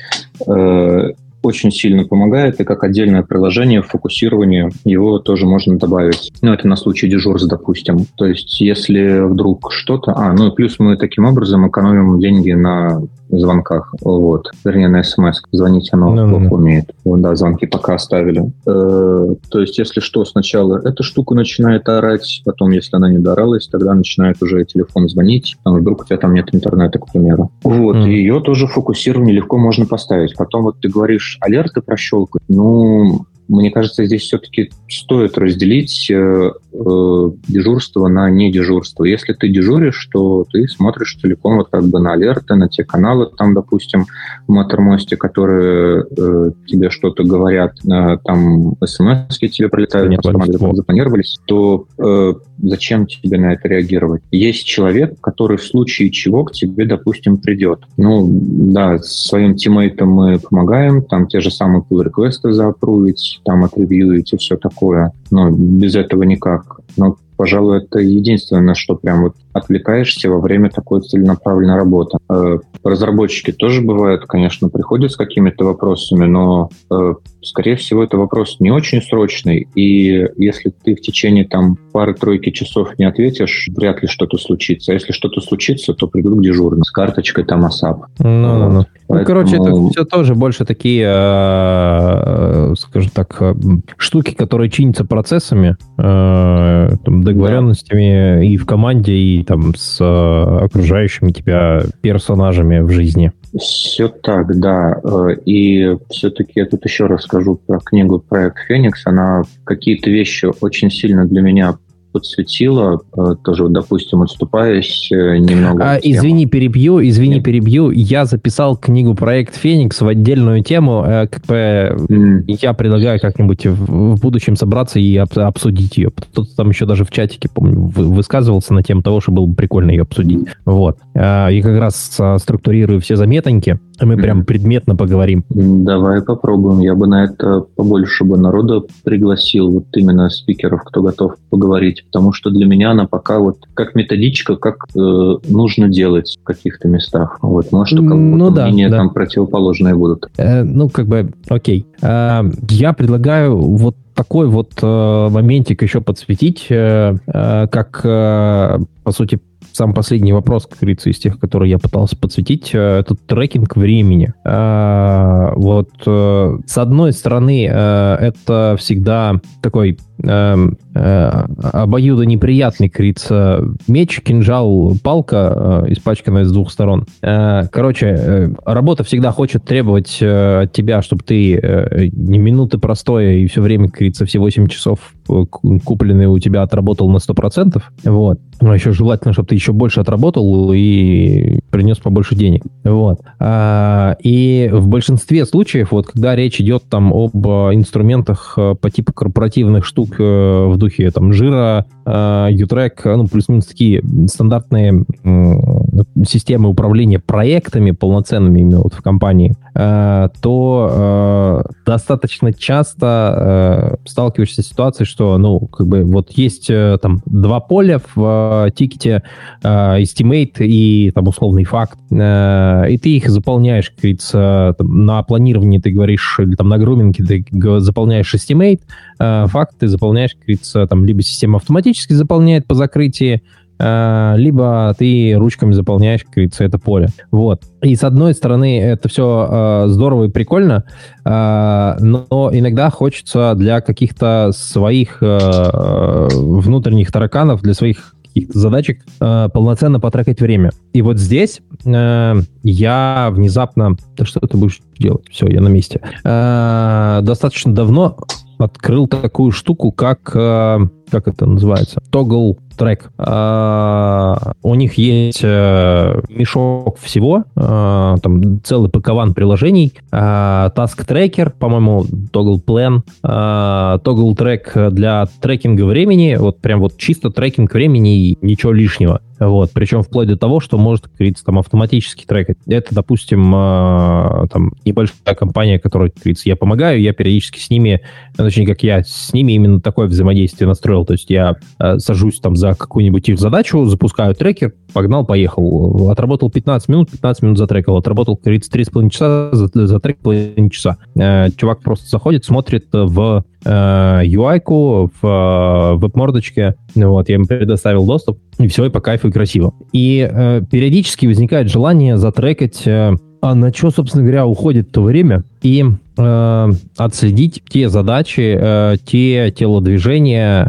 очень сильно помогает, и как отдельное приложение в фокусировании его тоже можно добавить. Ну, это на случай дежурств, допустим. То есть, если вдруг что-то... А, ну и плюс мы таким образом экономим деньги на звонках. Вот. Вернее, на смс. Звонить оно no, плохо no. умеет. Вот, да, звонки пока оставили. Э, то есть, если что, сначала эта штука начинает орать, потом, если она не дооралась, тогда начинает уже телефон звонить, а вдруг у тебя там нет интернета, к примеру. Вот. Mm. Ее тоже фокусирование легко можно поставить. Потом вот ты говоришь, алерты прощелкать. Ну, мне кажется, здесь все-таки стоит разделить э, э, дежурство на не дежурство. Если ты дежуришь, то ты смотришь целиком вот как бы на алерты, на те каналы, там, допустим, в Маттермосте, которые э, тебе что-то говорят, э, там смс тебе прилетают, запланировались, то э, зачем тебе на это реагировать? Есть человек, который в случае чего к тебе, допустим, придет. Ну, да, своим тиммейтам мы помогаем, там те же самые pull-реквесты заапрувить, там отревьюете, все такое. Но без этого никак. Но, пожалуй, это единственное, что прям вот отвлекаешься во время такой целенаправленной работы. Э, разработчики тоже бывают, конечно, приходят с какими-то вопросами, но, э, скорее всего, это вопрос не очень срочный, и если ты в течение там пары-тройки часов не ответишь, вряд ли что-то случится. А если что-то случится, то придут к дежурным с карточкой там ASAP. Ну, вот. ну, Поэтому... ну, короче, это все тоже больше такие, э, скажем так, штуки, которые чинятся процессами, договоренностями да. и в команде, и там с э, окружающими тебя персонажами в жизни. Все так, да. Э, и все-таки я тут еще расскажу про книгу «Проект Феникс». Она какие-то вещи очень сильно для меня подсветила, э, тоже, допустим, отступаясь э, немного. А, извини, перебью, извини, Нет. перебью. Я записал книгу «Проект Феникс» в отдельную тему. Э, как бы mm. Я предлагаю как-нибудь в будущем собраться и обсудить ее. Кто-то там еще даже в чатике, помню, высказывался на тему того, что было бы прикольно ее обсудить. Вот. И как раз структурирую все заметоньки, мы mm. прям предметно поговорим. Давай попробуем. Я бы на это побольше бы народа пригласил, вот именно спикеров, кто готов поговорить потому что для меня она пока вот как методичка, как э, нужно делать в каких-то местах. Вот, может, у кого-то ну, да, мнения да. там противоположные будут. Э, ну, как бы, окей. Э, я предлагаю вот такой вот э, моментик еще подсветить, э, э, как, э, по сути, сам последний вопрос, как говорится, из тех, которые я пытался подсветить, э, это трекинг времени. Э, вот э, с одной стороны, это всегда такой эм, обоюдо неприятный, говорится, меч, кинжал, палка, испачканная с двух сторон. Короче, работа всегда хочет требовать от тебя, чтобы ты не минуты простоя и все время, говорится, все 8 часов купленные у тебя отработал на 100%. Вот. Но еще желательно, чтобы ты еще больше отработал и принес побольше денег. Вот. А, и в большинстве случаев, вот когда речь идет там об инструментах э, по типу корпоративных штук э, в духе там жира, Utrack, э, ну, плюс-минус такие стандартные системы управления проектами полноценными именно вот в компании, то достаточно часто сталкиваешься с ситуацией, что, ну, как бы вот есть там два поля в Э, тикете э, estimate и там условный факт, э, и ты их заполняешь, как говорится, там, на планировании ты говоришь, или там на груминге ты заполняешь estimate, э, факт ты заполняешь, как говорится, там либо система автоматически заполняет по закрытии, э, либо ты ручками заполняешь, как говорится, это поле. Вот. И с одной стороны, это все э, здорово и прикольно, э, но иногда хочется для каких-то своих э, внутренних тараканов, для своих каких-то задачек э, полноценно потрекать время. И вот здесь э, я внезапно... Да что ты будешь делать? Все, я на месте. Э, достаточно давно открыл такую штуку, как э, как это называется, Toggle трек. А, у них есть а, мешок всего, а, там целый пакован приложений, а, Task Tracker, по-моему, Toggle Plan, а, Toggle Track для трекинга времени, вот прям вот чисто трекинг времени и ничего лишнего. Вот, причем вплоть до того, что может, как там автоматически трекать. Это, допустим, э, там небольшая компания, которой, как я помогаю, я периодически с ними, точнее, как я с ними именно такое взаимодействие настроил. То есть я э, сажусь там за какую-нибудь их задачу, запускаю трекер, погнал, поехал. Отработал 15 минут, 15 минут затрекал. Отработал, как говорится, 3,5 часа, затрекал половиной часа. Э, чувак просто заходит, смотрит в UI-ку в э, веб-мордочке. Вот, я ему предоставил доступ, и все, и по кайфу, и красиво. И э, периодически возникает желание затрекать, э, а на что, собственно говоря, уходит то время, и э, отследить те задачи, э, те телодвижения,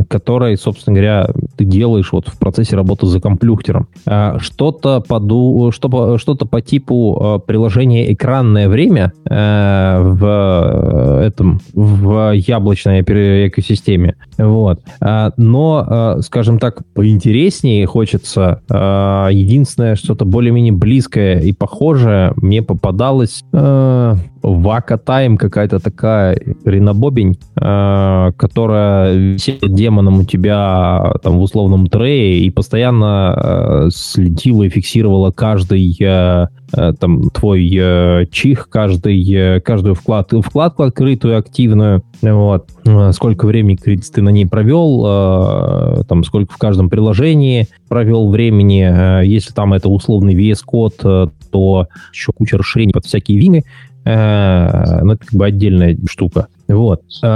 э, которые, собственно говоря, ты делаешь вот в процессе работы за комплюхтером. Э, что-то по, что, что-то по типу э, приложения «Экранное время» э, в, этом, в яблочной экосистеме. Вот. Э, но, э, скажем так, поинтереснее хочется. Э, единственное, что-то более-менее близкое и похожее мне попадалось... Э, Вака Тайм какая-то такая ринобобень, э, которая висела демоном у тебя там в условном трее и постоянно э, следила и фиксировала каждый э, э там твой э, чих, каждый, э, каждую вклад, вкладку открытую, активную, вот, э, сколько времени ты на ней провел, э, там, сколько в каждом приложении провел времени, э, если там это условный VS-код, э, то еще куча расширений под всякие вины, Э, ну, это как бы отдельная штука. Вот. Э,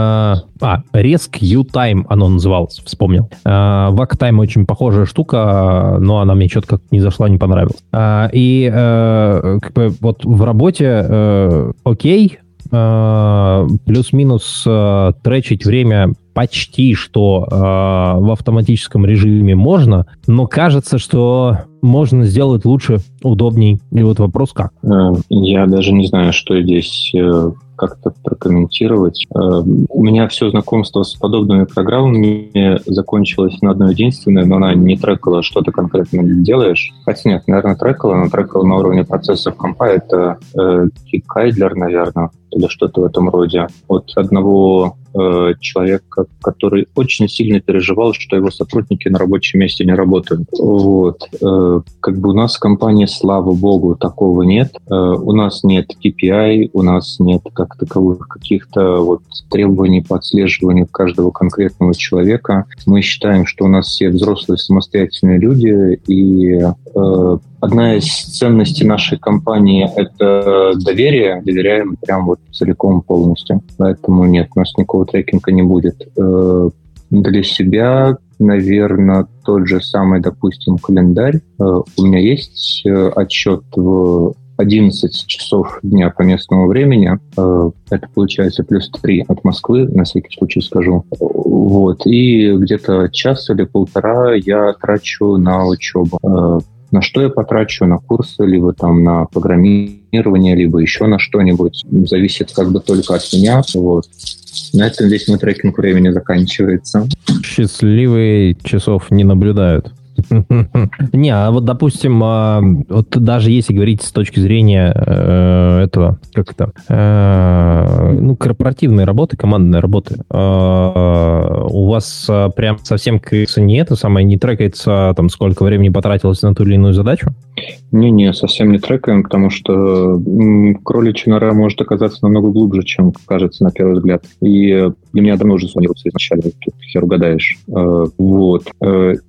а, Resk U-Time оно называлось, вспомнил. Э, очень похожая штука, но она мне как не зашла, не понравилась. И как бы вот в работе окей, плюс-минус тречить время почти что э, в автоматическом режиме можно, но кажется, что можно сделать лучше, удобней. И вот вопрос как? Э, я даже не знаю, что здесь э, как-то прокомментировать. Э, у меня все знакомство с подобными программами закончилось на одно единственное, но она не трекала, что ты конкретно делаешь. Хотя нет, наверное, трекала, но трекала на уровне процессов компа. Это э, Кайдлер, наверное, или что-то в этом роде. От одного э, человека, который очень сильно переживал, что его сотрудники на рабочем месте не работают. Вот. Э, как бы у нас в компании, слава богу, такого нет. Э, у нас нет KPI, у нас нет как таковых каких-то вот требований по отслеживанию каждого конкретного человека. Мы считаем, что у нас все взрослые самостоятельные люди, и э, одна из ценностей нашей компании – это доверие. Доверяем прям вот целиком полностью. Поэтому нет, у нас никакого трекинга не будет. Э, для себя, наверное, тот же самый, допустим, календарь. Э, у меня есть э, отчет в 11 часов дня по местному времени. Это получается плюс 3 от Москвы, на всякий случай скажу. Вот. И где-то час или полтора я трачу на учебу. На что я потрачу? На курсы, либо там на программирование, либо еще на что-нибудь. Зависит как бы только от меня. Вот. На этом весь мой трекинг времени заканчивается. Счастливые часов не наблюдают. Не, а вот, допустим, а, вот даже если говорить с точки зрения э, этого, как это, э, ну, корпоративной работы, командной работы, э, у вас прям совсем, не это самое, не трекается, там, сколько времени потратилось на ту или иную задачу? Не-не, совсем не трекаем, потому что кроличья нора может оказаться намного глубже, чем кажется на первый взгляд. И для меня давно уже спланировался изначально, тут хер угадаешь. Вот.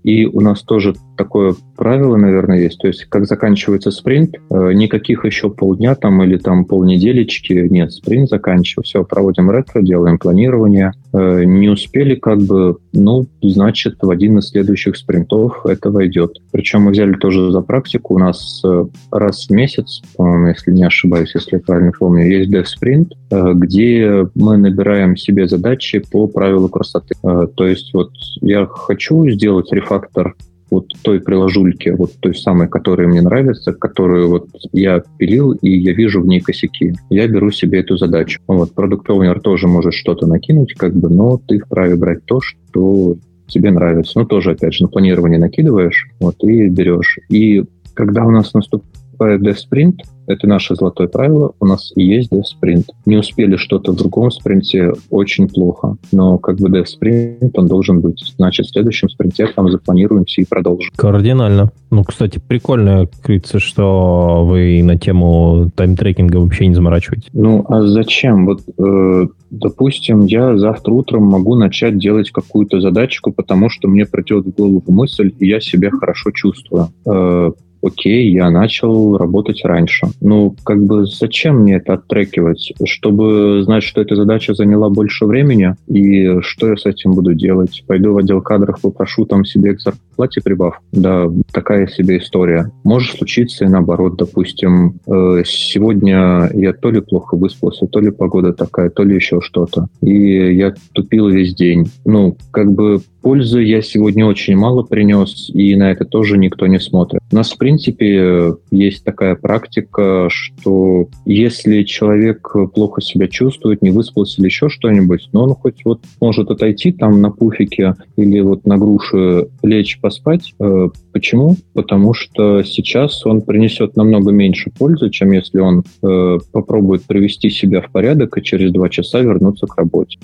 И у нас тоже такое правило, наверное, есть. То есть, как заканчивается спринт, э, никаких еще полдня там или там полнеделечки, нет, спринт заканчивается, все, проводим ретро, делаем планирование. Э, не успели как бы, ну, значит, в один из следующих спринтов это войдет. Причем мы взяли тоже за практику, у нас э, раз в месяц, по-моему, если не ошибаюсь, если я правильно помню, есть dev-спринт, где мы набираем себе задачи по правилу красоты. То есть вот я хочу сделать рефактор вот той приложульки, вот той самой, которая мне нравится, которую вот я пилил, и я вижу в ней косяки. Я беру себе эту задачу. Вот, продукт тоже может что-то накинуть, как бы, но ты вправе брать то, что тебе нравится. Ну, тоже, опять же, на планирование накидываешь, вот, и берешь. И когда у нас наступает Dev Sprint, это наше золотое правило. У нас есть Dev Sprint. Не успели что-то в другом спринте, очень плохо. Но как бы Dev Sprint, он должен быть. Значит, в следующем спринте там запланируемся и продолжим. Кардинально. Ну, кстати, прикольно, кажется, что вы на тему тайм-трекинга вообще не заморачиваете. Ну, а зачем? Вот, э, допустим, я завтра утром могу начать делать какую-то задачку, потому что мне придет в голову мысль, и я себя хорошо чувствую. Э, окей, я начал работать раньше. Ну, как бы зачем мне это оттрекивать? Чтобы знать, что эта задача заняла больше времени, и что я с этим буду делать? Пойду в отдел кадров, попрошу там себе к зарплате прибав? Да, такая себе история. Может случиться и наоборот, допустим, э, сегодня я то ли плохо выспался, то ли погода такая, то ли еще что-то. И я тупил весь день. Ну, как бы пользы я сегодня очень мало принес, и на это тоже никто не смотрит. У нас, в принципе, есть такая практика, что если человек плохо себя чувствует, не выспался или еще что-нибудь, но он хоть вот может отойти там на пуфике или вот на груши лечь поспать. Э, почему? Потому что сейчас он принесет намного меньше пользы, чем если он э, попробует привести себя в порядок и через два часа вернуться к работе.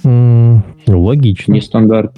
Логично. Нестандарт,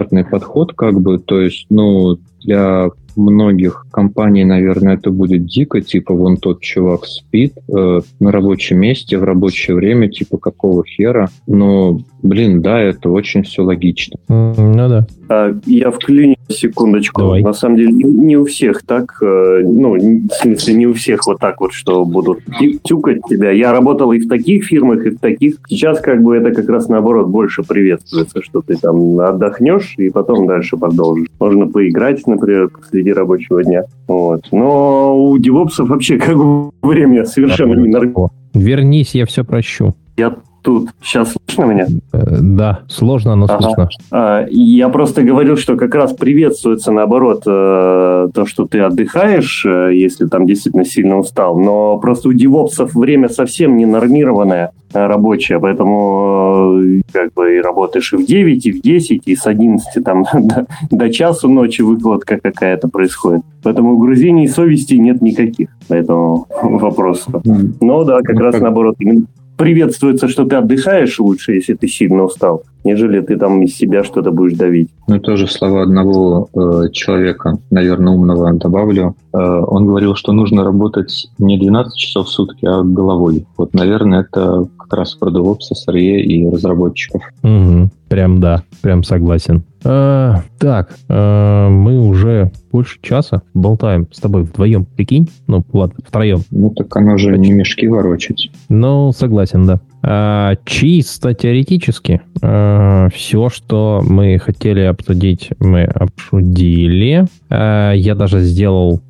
нестандартный подход, как бы, то есть, ну, для многих компаний, наверное, это будет дико, типа вон тот чувак спит э, на рабочем месте в рабочее время, типа какого хера. Но, блин, да, это очень все логично. Ну да. А, я вклиню секундочку. Давай. На самом деле, не у всех так, э, ну, в смысле, не у всех вот так вот, что будут тюкать тебя. Я работал и в таких фирмах, и в таких. Сейчас как бы это как раз наоборот больше приветствуется, что ты там отдохнешь и потом дальше продолжишь. Можно поиграть, например, посреди рабочего дня. Вот. Но у девопсов вообще как бы время совершенно не нормально. Вернись, я все прощу. Я тут. Сейчас слышно меня? Э, да, сложно, но ага. слышно. А, я просто говорил, что как раз приветствуется, наоборот, э, то, что ты отдыхаешь, э, если там действительно сильно устал, но просто у девопсов время совсем не нормированное рабочее, поэтому как бы и работаешь и в 9, и в 10, и с 11 там до, до часу ночи выкладка какая-то происходит. Поэтому угрызений совести нет никаких по этому вопросу. Но да, как ну, раз наоборот, именно приветствуется, что ты отдыхаешь лучше, если ты сильно устал, нежели ты там из себя что-то будешь давить. Ну, тоже слова одного э, человека, наверное, умного добавлю. Э, он говорил, что нужно работать не 12 часов в сутки, а головой. Вот, наверное, это как раз про DevOps, SRE и разработчиков. Угу. Прям да, прям согласен. А, так, а, мы уже больше часа болтаем с тобой вдвоем, прикинь? Ну, ладно, втроем. Ну, так оно же не мешки ворочать. Ну, согласен, да. А, чисто теоретически а, все, что мы хотели обсудить, мы обсудили. А, я даже сделал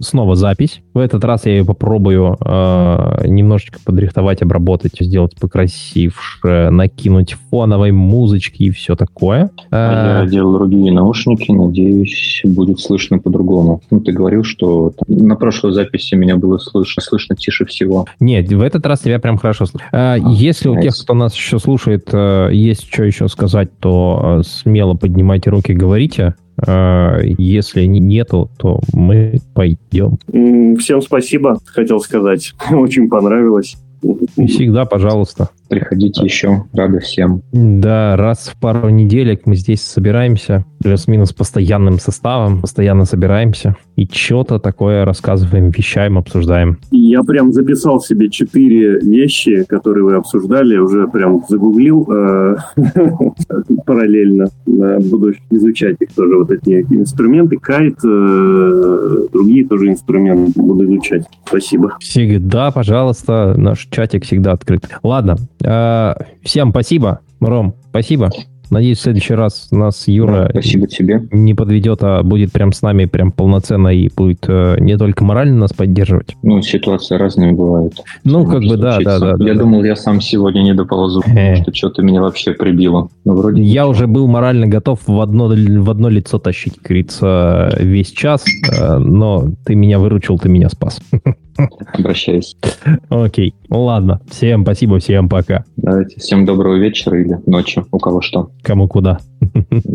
снова запись. В этот раз я ее попробую немножечко подрихтовать, обработать, сделать покрасивше, накинуть фоновой музычки и все такое. А, я делал другие наушники, надеюсь, будет слышно по-другому. Ну, ты говорил, что на прошлой записи меня было слышно, слышно тише всего. Нет, в этот раз тебя прям хорошо слышно. А, если у тех, кто нас еще слушает, э, есть что еще сказать, то э, смело поднимайте руки, говорите. А, если нету, то мы пойдем. Всем спасибо, хотел сказать. Очень понравилось. Всегда, пожалуйста. Приходите еще, рады всем. Да, раз в пару неделек мы здесь собираемся, плюс-минус постоянным составом, постоянно собираемся и что-то такое рассказываем, вещаем, обсуждаем. Я прям записал себе четыре вещи, которые вы обсуждали, уже прям загуглил э, параллельно. Буду изучать их тоже, вот эти инструменты, кайт, э, другие тоже инструменты буду изучать. Спасибо. Всегда, пожалуйста, наш чатик всегда открыт. Ладно, Э, всем спасибо. Ром, спасибо. Надеюсь, в следующий раз нас Юра Да, спасибо тебе. не подведет, а будет прям с нами прям полноценно и будет э, не только морально нас поддерживать. Ну, ситуации разные бывают. Ну, как бы да, да, да. да, Я да. думал, я сам сегодня не доползу, Э. потому что что-то меня вообще прибило. Но вроде Я уже был морально готов в одно, в одно лицо тащить, как говорится, весь час, э, но ты меня выручил, ты меня спас. обращаюсь. Окей, ладно. Всем спасибо, всем пока. Давайте. Всем доброго вечера или ночи, у кого что. Кому куда.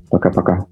Пока-пока.